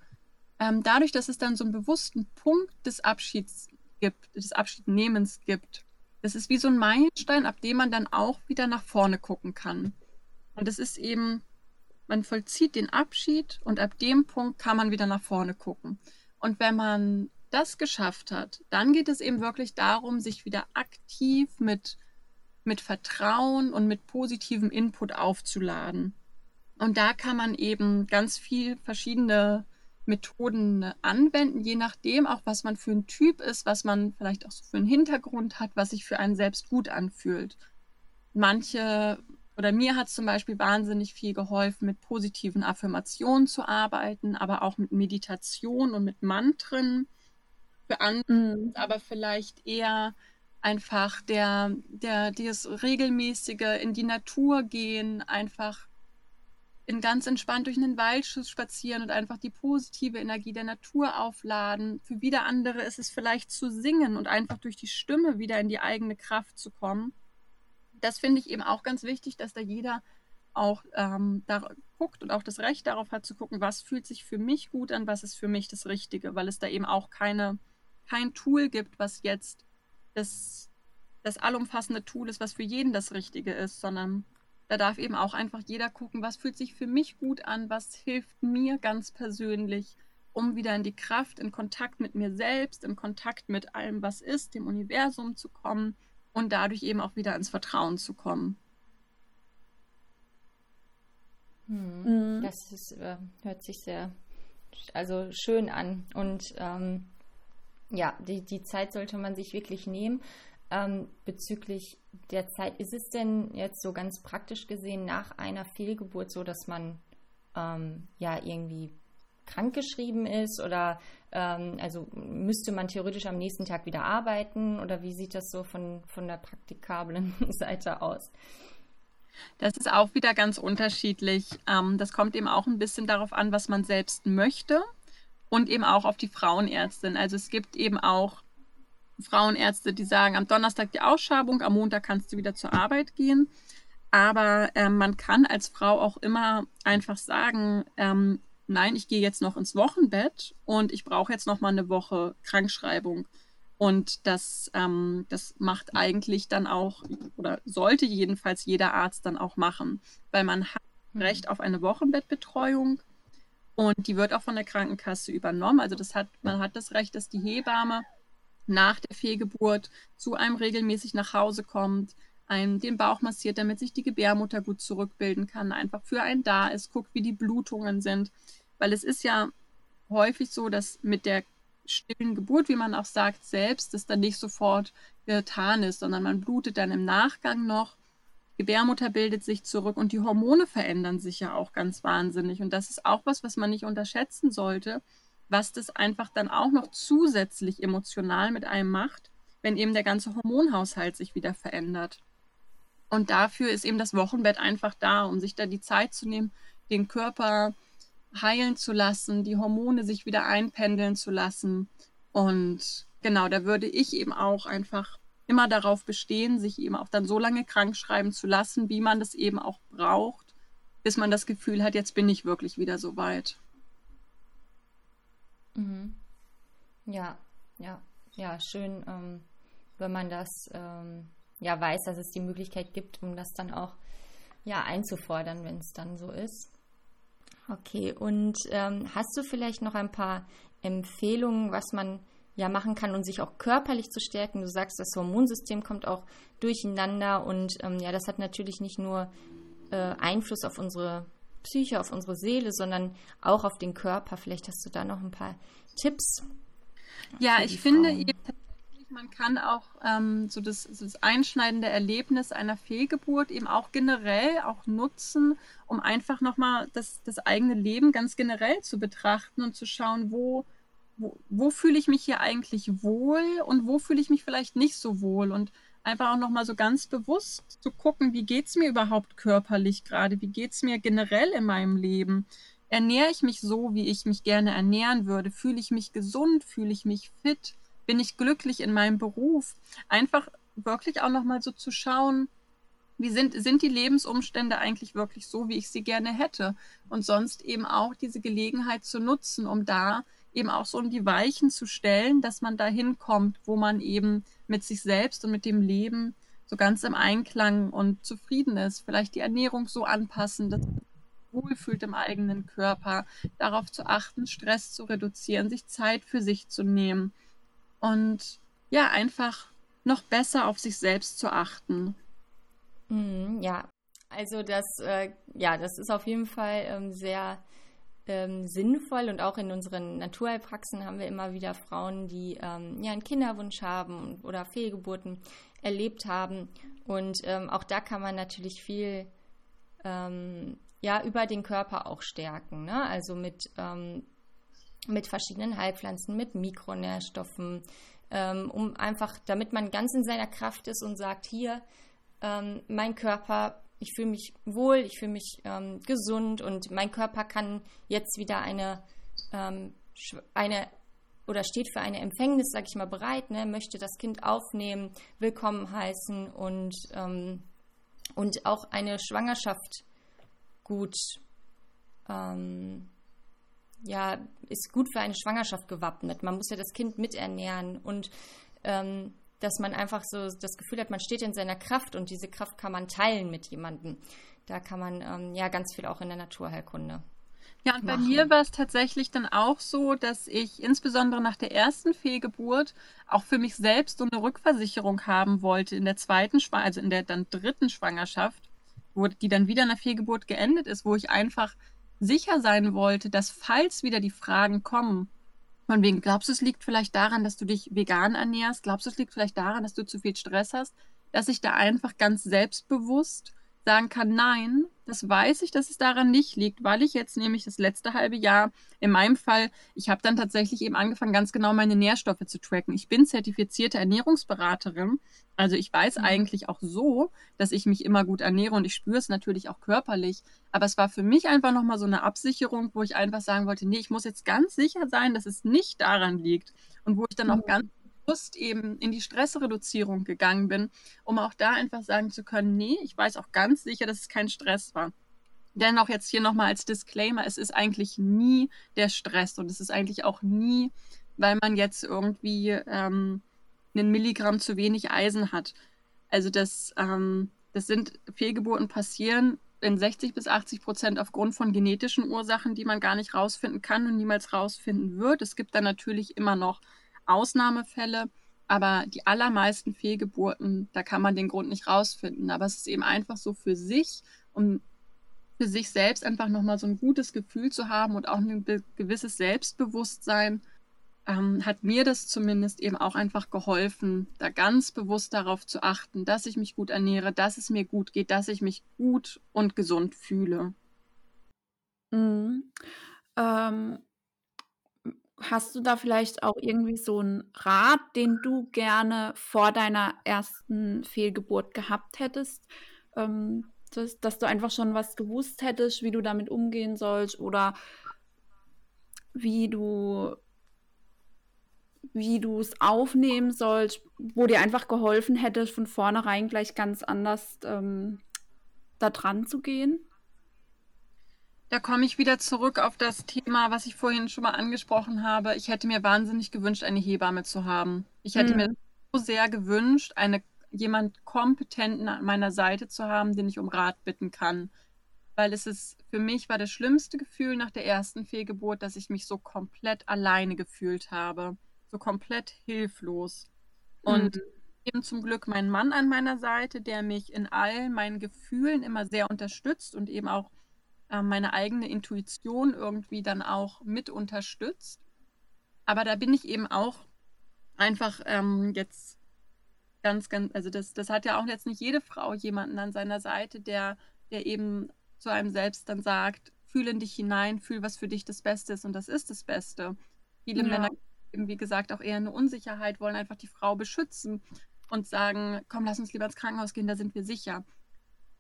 Ähm, dadurch, dass es dann so einen bewussten Punkt des Abschieds gibt, des Abschiednehmens gibt, das ist wie so ein Meilenstein, ab dem man dann auch wieder nach vorne gucken kann. Und es ist eben, man vollzieht den Abschied und ab dem Punkt kann man wieder nach vorne gucken. Und wenn man das geschafft hat, dann geht es eben wirklich darum, sich wieder aktiv mit, mit Vertrauen und mit positivem Input aufzuladen. Und da kann man eben ganz viel verschiedene Methoden anwenden, je nachdem auch, was man für ein Typ ist, was man vielleicht auch so für einen Hintergrund hat, was sich für einen selbst gut anfühlt. Manche oder mir hat es zum Beispiel wahnsinnig viel geholfen, mit positiven Affirmationen zu arbeiten, aber auch mit Meditation und mit Mantren. Für andere mhm. aber vielleicht eher einfach der, der, das regelmäßige in die Natur gehen, einfach in ganz entspannt durch einen Wald spazieren und einfach die positive Energie der Natur aufladen. Für wieder andere ist es vielleicht zu singen und einfach durch die Stimme wieder in die eigene Kraft zu kommen. Das finde ich eben auch ganz wichtig, dass da jeder auch ähm, da guckt und auch das Recht darauf hat zu gucken, was fühlt sich für mich gut an, was ist für mich das Richtige, weil es da eben auch keine, kein Tool gibt, was jetzt das, das allumfassende Tool ist, was für jeden das Richtige ist, sondern da darf eben auch einfach jeder gucken, was fühlt sich für mich gut an, was hilft mir ganz persönlich, um wieder in die Kraft, in Kontakt mit mir selbst, in Kontakt mit allem, was ist, dem Universum zu kommen und dadurch eben auch wieder ins Vertrauen zu kommen. Hm, mhm. Das ist, äh, hört sich sehr also schön an. Und ähm, ja, die, die Zeit sollte man sich wirklich nehmen. Ähm, bezüglich der Zeit, ist es denn jetzt so ganz praktisch gesehen nach einer Fehlgeburt so, dass man ähm, ja irgendwie krankgeschrieben ist oder ähm, also müsste man theoretisch am nächsten Tag wieder arbeiten oder wie sieht das so von, von der praktikablen Seite aus? Das ist auch wieder ganz unterschiedlich. Ähm, das kommt eben auch ein bisschen darauf an, was man selbst möchte und eben auch auf die Frauenärztin. Also es gibt eben auch Frauenärzte, die sagen, am Donnerstag die Ausschabung, am Montag kannst du wieder zur Arbeit gehen. Aber ähm, man kann als Frau auch immer einfach sagen, ähm, nein, ich gehe jetzt noch ins Wochenbett und ich brauche jetzt noch mal eine Woche Krankschreibung. Und das, ähm, das macht eigentlich dann auch, oder sollte jedenfalls jeder Arzt dann auch machen, weil man hat mhm. Recht auf eine Wochenbettbetreuung und die wird auch von der Krankenkasse übernommen. Also das hat, man hat das Recht, dass die Hebamme nach der Fehlgeburt zu einem regelmäßig nach Hause kommt, einem den Bauch massiert, damit sich die Gebärmutter gut zurückbilden kann, einfach für einen da ist, guckt, wie die Blutungen sind. Weil es ist ja häufig so, dass mit der stillen Geburt, wie man auch sagt, selbst das dann nicht sofort getan ist, sondern man blutet dann im Nachgang noch. Die Gebärmutter bildet sich zurück und die Hormone verändern sich ja auch ganz wahnsinnig. Und das ist auch was, was man nicht unterschätzen sollte, was das einfach dann auch noch zusätzlich emotional mit einem macht, wenn eben der ganze Hormonhaushalt sich wieder verändert. Und dafür ist eben das Wochenbett einfach da, um sich da die Zeit zu nehmen, den Körper heilen zu lassen, die Hormone sich wieder einpendeln zu lassen. Und genau, da würde ich eben auch einfach immer darauf bestehen, sich eben auch dann so lange krank schreiben zu lassen, wie man das eben auch braucht, bis man das Gefühl hat, jetzt bin ich wirklich wieder so weit. Mhm. Ja, ja, ja, schön, ähm, wenn man das ähm, ja weiß, dass es die Möglichkeit gibt, um das dann auch ja einzufordern, wenn es dann so ist. Okay, und ähm, hast du vielleicht noch ein paar Empfehlungen, was man ja machen kann, um sich auch körperlich zu stärken? Du sagst, das Hormonsystem kommt auch durcheinander und ähm, ja, das hat natürlich nicht nur äh, Einfluss auf unsere Psyche, auf unsere Seele, sondern auch auf den Körper. Vielleicht hast du da noch ein paar Tipps. Ja, ich finde eben tatsächlich, man kann auch ähm, so das, das einschneidende Erlebnis einer Fehlgeburt eben auch generell auch nutzen, um einfach nochmal das, das eigene Leben ganz generell zu betrachten und zu schauen, wo, wo, wo fühle ich mich hier eigentlich wohl und wo fühle ich mich vielleicht nicht so wohl. Und einfach auch nochmal so ganz bewusst zu gucken, wie geht es mir überhaupt körperlich gerade, wie geht es mir generell in meinem Leben. Ernähre ich mich so, wie ich mich gerne ernähren würde? Fühle ich mich gesund? Fühle ich mich fit? Bin ich glücklich in meinem Beruf? Einfach wirklich auch nochmal so zu schauen, wie sind, sind die Lebensumstände eigentlich wirklich so, wie ich sie gerne hätte? Und sonst eben auch diese Gelegenheit zu nutzen, um da eben auch so um die Weichen zu stellen, dass man da hinkommt, wo man eben mit sich selbst und mit dem Leben so ganz im Einklang und zufrieden ist. Vielleicht die Ernährung so anpassen, dass man sich wohlfühlt im eigenen Körper, darauf zu achten, Stress zu reduzieren, sich Zeit für sich zu nehmen und ja, einfach noch besser auf sich selbst zu achten. Mm, ja, also das, äh, ja, das ist auf jeden Fall ähm, sehr ähm, sinnvoll und auch in unseren Naturheilpraxen haben wir immer wieder Frauen, die ähm, ja einen Kinderwunsch haben oder Fehlgeburten erlebt haben und ähm, auch da kann man natürlich viel ähm, ja über den Körper auch stärken, ne? also mit ähm, mit verschiedenen Heilpflanzen, mit Mikronährstoffen, ähm, um einfach, damit man ganz in seiner Kraft ist und sagt, hier, mein Körper ich fühle mich wohl, ich fühle mich ähm, gesund und mein Körper kann jetzt wieder eine, ähm, eine oder steht für eine Empfängnis, sage ich mal, bereit, ne, möchte das Kind aufnehmen, willkommen heißen und, ähm, und auch eine Schwangerschaft gut, ähm, ja, ist gut für eine Schwangerschaft gewappnet. Man muss ja das Kind miternähren und ähm, dass man einfach so das Gefühl hat, man steht in seiner Kraft und diese Kraft kann man teilen mit jemandem. Da kann man ähm, ja ganz viel auch in der Naturheilkunde. Ja, und bei mir war es tatsächlich dann auch so, dass ich insbesondere nach der ersten Fehlgeburt auch für mich selbst so eine Rückversicherung haben wollte in der zweiten, also in der dann dritten Schwangerschaft, wo die dann wieder in der Fehlgeburt geendet ist, wo ich einfach sicher sein wollte, dass falls wieder die Fragen kommen, von wegen, glaubst du, es liegt vielleicht daran, dass du dich vegan ernährst? Glaubst du, es liegt vielleicht daran, dass du zu viel Stress hast? Dass ich da einfach ganz selbstbewusst sagen kann, nein, das weiß ich, dass es daran nicht liegt, weil ich jetzt nämlich das letzte halbe Jahr, in meinem Fall, ich habe dann tatsächlich eben angefangen, ganz genau meine Nährstoffe zu tracken. Ich bin zertifizierte Ernährungsberaterin, also ich weiß mhm. eigentlich auch so, dass ich mich immer gut ernähre und ich spüre es natürlich auch körperlich. Aber es war für mich einfach nochmal so eine Absicherung, wo ich einfach sagen wollte, nee, ich muss jetzt ganz sicher sein, dass es nicht daran liegt. Und wo ich dann auch mhm. ganz bewusst eben in die Stressreduzierung gegangen bin, um auch da einfach sagen zu können, nee, ich weiß auch ganz sicher, dass es kein Stress war. Dennoch jetzt hier nochmal als Disclaimer, es ist eigentlich nie der Stress und es ist eigentlich auch nie, weil man jetzt irgendwie ähm, einen Milligramm zu wenig Eisen hat. Also das, ähm, das sind Fehlgeburten passieren in 60 bis 80 Prozent aufgrund von genetischen Ursachen, die man gar nicht rausfinden kann und niemals rausfinden wird. Es gibt dann natürlich immer noch Ausnahmefälle, aber die allermeisten Fehlgeburten, da kann man den Grund nicht rausfinden. Aber es ist eben einfach so für sich, um für sich selbst einfach nochmal so ein gutes Gefühl zu haben und auch ein gewisses Selbstbewusstsein, ähm, hat mir das zumindest eben auch einfach geholfen, da ganz bewusst darauf zu achten, dass ich mich gut ernähre, dass es mir gut geht, dass ich mich gut und gesund fühle. Mhm. Ähm, Hast du da vielleicht auch irgendwie so einen Rat, den du gerne vor deiner ersten Fehlgeburt gehabt hättest? Ähm, dass, dass du einfach schon was gewusst hättest, wie du damit umgehen sollst oder wie du wie du es aufnehmen sollst, wo dir einfach geholfen hätte, von vornherein gleich ganz anders ähm, da dran zu gehen? Da komme ich wieder zurück auf das Thema, was ich vorhin schon mal angesprochen habe. Ich hätte mir wahnsinnig gewünscht, eine Hebamme zu haben. Ich hätte mhm. mir so sehr gewünscht, eine, jemand Kompetenten an meiner Seite zu haben, den ich um Rat bitten kann. Weil es ist, für mich war das schlimmste Gefühl nach der ersten Fehlgeburt, dass ich mich so komplett alleine gefühlt habe. So komplett hilflos. Und mhm. eben zum Glück mein Mann an meiner Seite, der mich in all meinen Gefühlen immer sehr unterstützt und eben auch äh, meine eigene Intuition irgendwie dann auch mit unterstützt. Aber da bin ich eben auch einfach ähm, jetzt ganz, ganz, also das, das hat ja auch jetzt nicht jede Frau jemanden an seiner Seite, der, der eben zu einem selbst dann sagt, fühl in dich hinein, fühl, was für dich das Beste ist und das ist das Beste. Viele ja. Männer eben, wie gesagt, auch eher eine Unsicherheit, wollen einfach die Frau beschützen und sagen, komm, lass uns lieber ins Krankenhaus gehen, da sind wir sicher.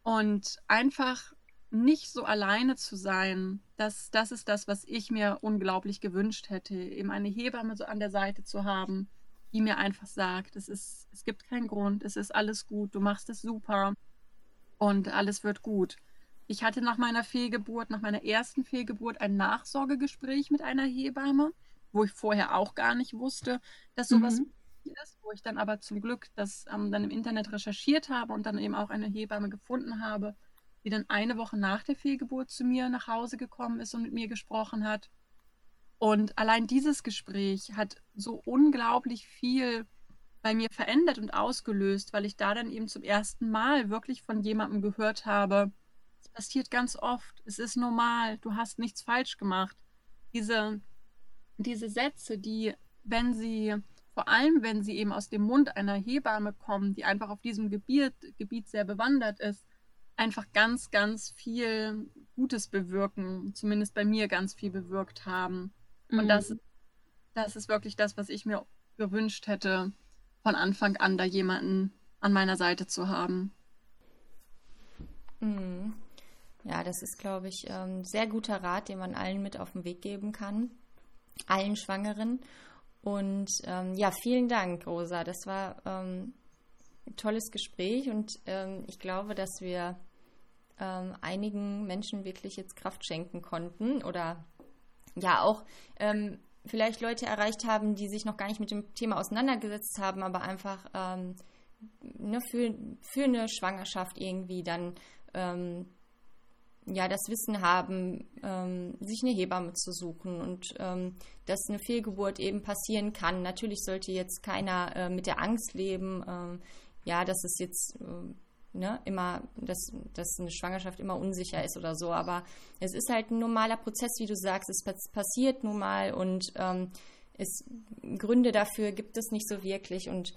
Und einfach nicht so alleine zu sein, das, das ist das, was ich mir unglaublich gewünscht hätte, eben eine Hebamme so an der Seite zu haben, die mir einfach sagt, es, ist, es gibt keinen Grund, es ist alles gut, du machst es super und alles wird gut. Ich hatte nach meiner Fehlgeburt, nach meiner ersten Fehlgeburt ein Nachsorgegespräch mit einer Hebamme, wo ich vorher auch gar nicht wusste, dass sowas mhm. ist, wo ich dann aber zum Glück das ähm, dann im Internet recherchiert habe und dann eben auch eine Hebamme gefunden habe, die dann eine Woche nach der Fehlgeburt zu mir nach Hause gekommen ist und mit mir gesprochen hat. Und allein dieses Gespräch hat so unglaublich viel bei mir verändert und ausgelöst, weil ich da dann eben zum ersten Mal wirklich von jemandem gehört habe, es passiert ganz oft, es ist normal, du hast nichts falsch gemacht. Diese, diese Sätze, die, wenn sie, vor allem wenn sie eben aus dem Mund einer Hebamme kommen, die einfach auf diesem Gebiet, Gebiet sehr bewandert ist, einfach ganz, ganz viel Gutes bewirken, zumindest bei mir ganz viel bewirkt haben. Und mhm. das, das ist wirklich das, was ich mir gewünscht hätte, von Anfang an da jemanden an meiner Seite zu haben. Mhm. Ja, das ist, glaube ich, ein ähm, sehr guter Rat, den man allen mit auf den Weg geben kann. Allen Schwangeren. Und ähm, ja, vielen Dank, Rosa. Das war ähm, tolles Gespräch und ähm, ich glaube, dass wir ähm, einigen Menschen wirklich jetzt Kraft schenken konnten oder ja auch ähm, vielleicht Leute erreicht haben, die sich noch gar nicht mit dem Thema auseinandergesetzt haben, aber einfach ähm, ne, für, für eine Schwangerschaft irgendwie dann ähm, ja das Wissen haben, ähm, sich eine Hebamme zu suchen und dass eine Fehlgeburt eben passieren kann. Natürlich sollte jetzt keiner äh, mit der Angst leben, ja, dass es jetzt äh, ne, immer, dass, dass eine Schwangerschaft immer unsicher ist oder so. Aber es ist halt ein normaler Prozess, wie du sagst. Es passiert nun mal und ähm, es, Gründe dafür gibt es nicht so wirklich. Und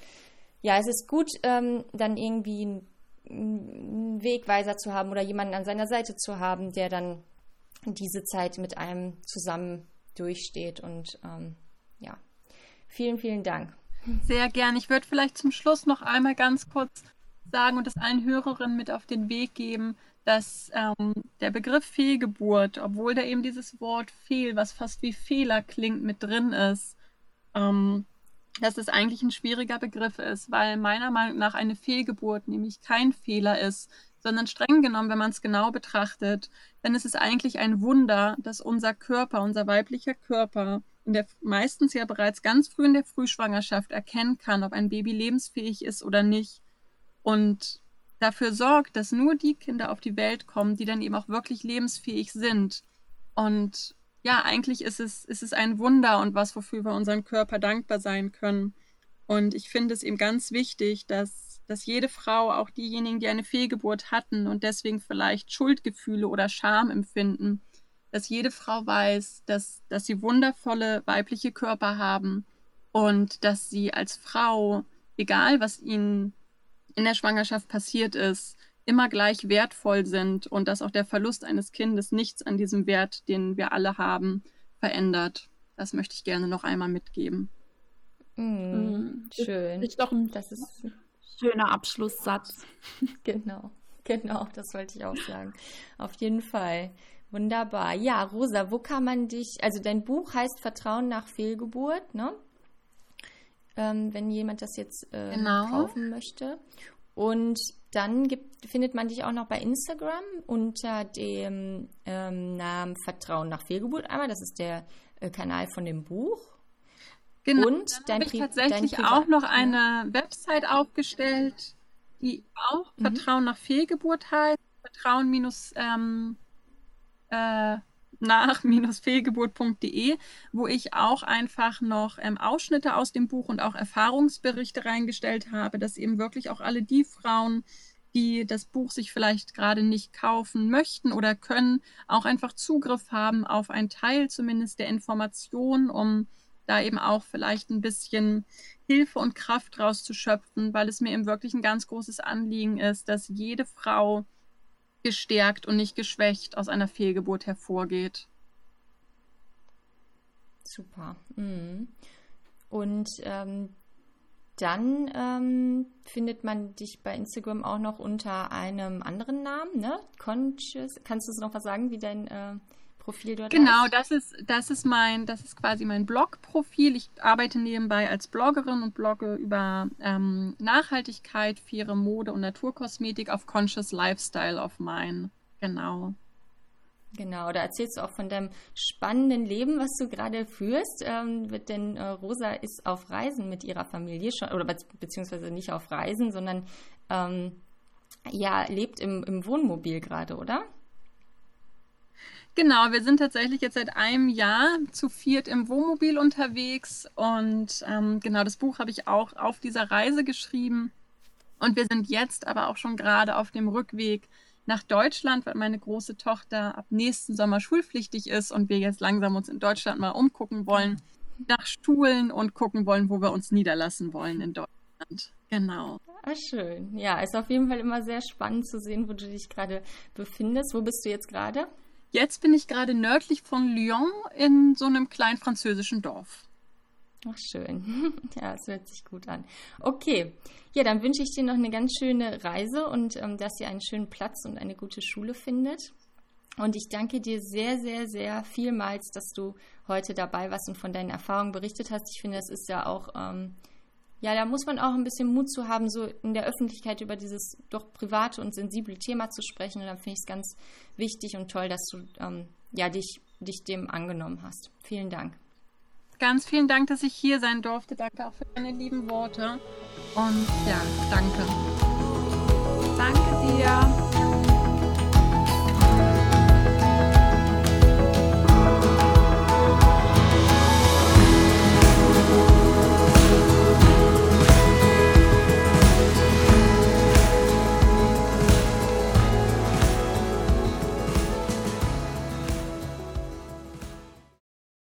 ja, es ist gut, ähm, dann irgendwie einen Wegweiser zu haben oder jemanden an seiner Seite zu haben, der dann diese Zeit mit einem zusammen durchsteht. Und ähm, ja, vielen, vielen Dank. Sehr gern. Ich würde vielleicht zum Schluss noch einmal ganz kurz sagen und es allen Hörerinnen mit auf den Weg geben, dass ähm, der Begriff Fehlgeburt, obwohl da eben dieses Wort Fehl, was fast wie Fehler klingt, mit drin ist, ähm, dass es eigentlich ein schwieriger Begriff ist, weil meiner Meinung nach eine Fehlgeburt nämlich kein Fehler ist, sondern streng genommen, wenn man es genau betrachtet, dann ist es eigentlich ein Wunder, dass unser Körper, unser weiblicher Körper, in der meistens ja bereits ganz früh in der Frühschwangerschaft erkennen kann, ob ein Baby lebensfähig ist oder nicht und dafür sorgt, dass nur die Kinder auf die Welt kommen, die dann eben auch wirklich lebensfähig sind. Und ja, eigentlich ist es, ist es ein Wunder und was, wofür wir unseren Körper dankbar sein können. Und ich finde es eben ganz wichtig, dass, dass jede Frau, auch diejenigen, die eine Fehlgeburt hatten und deswegen vielleicht Schuldgefühle oder Scham empfinden, dass jede Frau weiß, dass, dass sie wundervolle weibliche Körper haben und dass sie als Frau, egal was ihnen in der Schwangerschaft passiert ist, immer gleich wertvoll sind und dass auch der Verlust eines Kindes nichts an diesem Wert, den wir alle haben, verändert. Das möchte ich gerne noch einmal mitgeben. Mm, schön. Das ist doch ein, das ist ein schöner Abschlusssatz. genau, genau, das wollte ich auch sagen. Auf jeden Fall. Wunderbar. Ja, Rosa, wo kann man dich, also dein Buch heißt Vertrauen nach Fehlgeburt, ne? ähm, wenn jemand das jetzt äh, genau. kaufen möchte. Und dann gibt, findet man dich auch noch bei Instagram unter dem ähm, Namen Vertrauen nach Fehlgeburt einmal. Das ist der äh, Kanal von dem Buch. Genau. Und dann habe ich tatsächlich auch noch eine Website aufgestellt, die auch mhm. Vertrauen nach Fehlgeburt heißt. Vertrauen minus ähm, äh, nach-fehlgeburt.de, wo ich auch einfach noch ähm, Ausschnitte aus dem Buch und auch Erfahrungsberichte reingestellt habe, dass eben wirklich auch alle die Frauen, die das Buch sich vielleicht gerade nicht kaufen möchten oder können, auch einfach Zugriff haben auf einen Teil zumindest der Information, um da eben auch vielleicht ein bisschen Hilfe und Kraft rauszuschöpfen, weil es mir eben wirklich ein ganz großes Anliegen ist, dass jede Frau gestärkt und nicht geschwächt aus einer Fehlgeburt hervorgeht. Super. Mhm. Und ähm, dann ähm, findet man dich bei Instagram auch noch unter einem anderen Namen, ne? Conscious. Kannst du uns noch was sagen, wie dein äh, Profil dort Genau, heißt? das ist, das ist mein, das ist quasi mein Blog-Profil. Ich arbeite nebenbei als Bloggerin und blogge über ähm, Nachhaltigkeit, faire Mode und Naturkosmetik auf Conscious Lifestyle of Mine. Genau. Genau, da erzählst du auch von deinem spannenden Leben, was du gerade führst. Ähm, denn äh, Rosa ist auf Reisen mit ihrer Familie schon, oder be beziehungsweise nicht auf Reisen, sondern ähm, ja, lebt im, im Wohnmobil gerade, oder? Genau, wir sind tatsächlich jetzt seit einem Jahr zu viert im Wohnmobil unterwegs und ähm, genau das Buch habe ich auch auf dieser Reise geschrieben. Und wir sind jetzt aber auch schon gerade auf dem Rückweg nach Deutschland, weil meine große Tochter ab nächsten Sommer schulpflichtig ist und wir jetzt langsam uns in Deutschland mal umgucken wollen, nach Schulen und gucken wollen, wo wir uns niederlassen wollen in Deutschland. Genau. Ah, schön. Ja, ist auf jeden Fall immer sehr spannend zu sehen, wo du dich gerade befindest. Wo bist du jetzt gerade? Jetzt bin ich gerade nördlich von Lyon in so einem kleinen französischen Dorf. Ach, schön. Ja, es hört sich gut an. Okay. Ja, dann wünsche ich dir noch eine ganz schöne Reise und ähm, dass ihr einen schönen Platz und eine gute Schule findet. Und ich danke dir sehr, sehr, sehr vielmals, dass du heute dabei warst und von deinen Erfahrungen berichtet hast. Ich finde, das ist ja auch, ähm, ja, da muss man auch ein bisschen Mut zu haben, so in der Öffentlichkeit über dieses doch private und sensible Thema zu sprechen. Und dann finde ich es ganz wichtig und toll, dass du ähm, ja, dich, dich dem angenommen hast. Vielen Dank. Ganz vielen Dank, dass ich hier sein durfte. Danke auch für deine lieben Worte. Und ja, danke. Danke dir.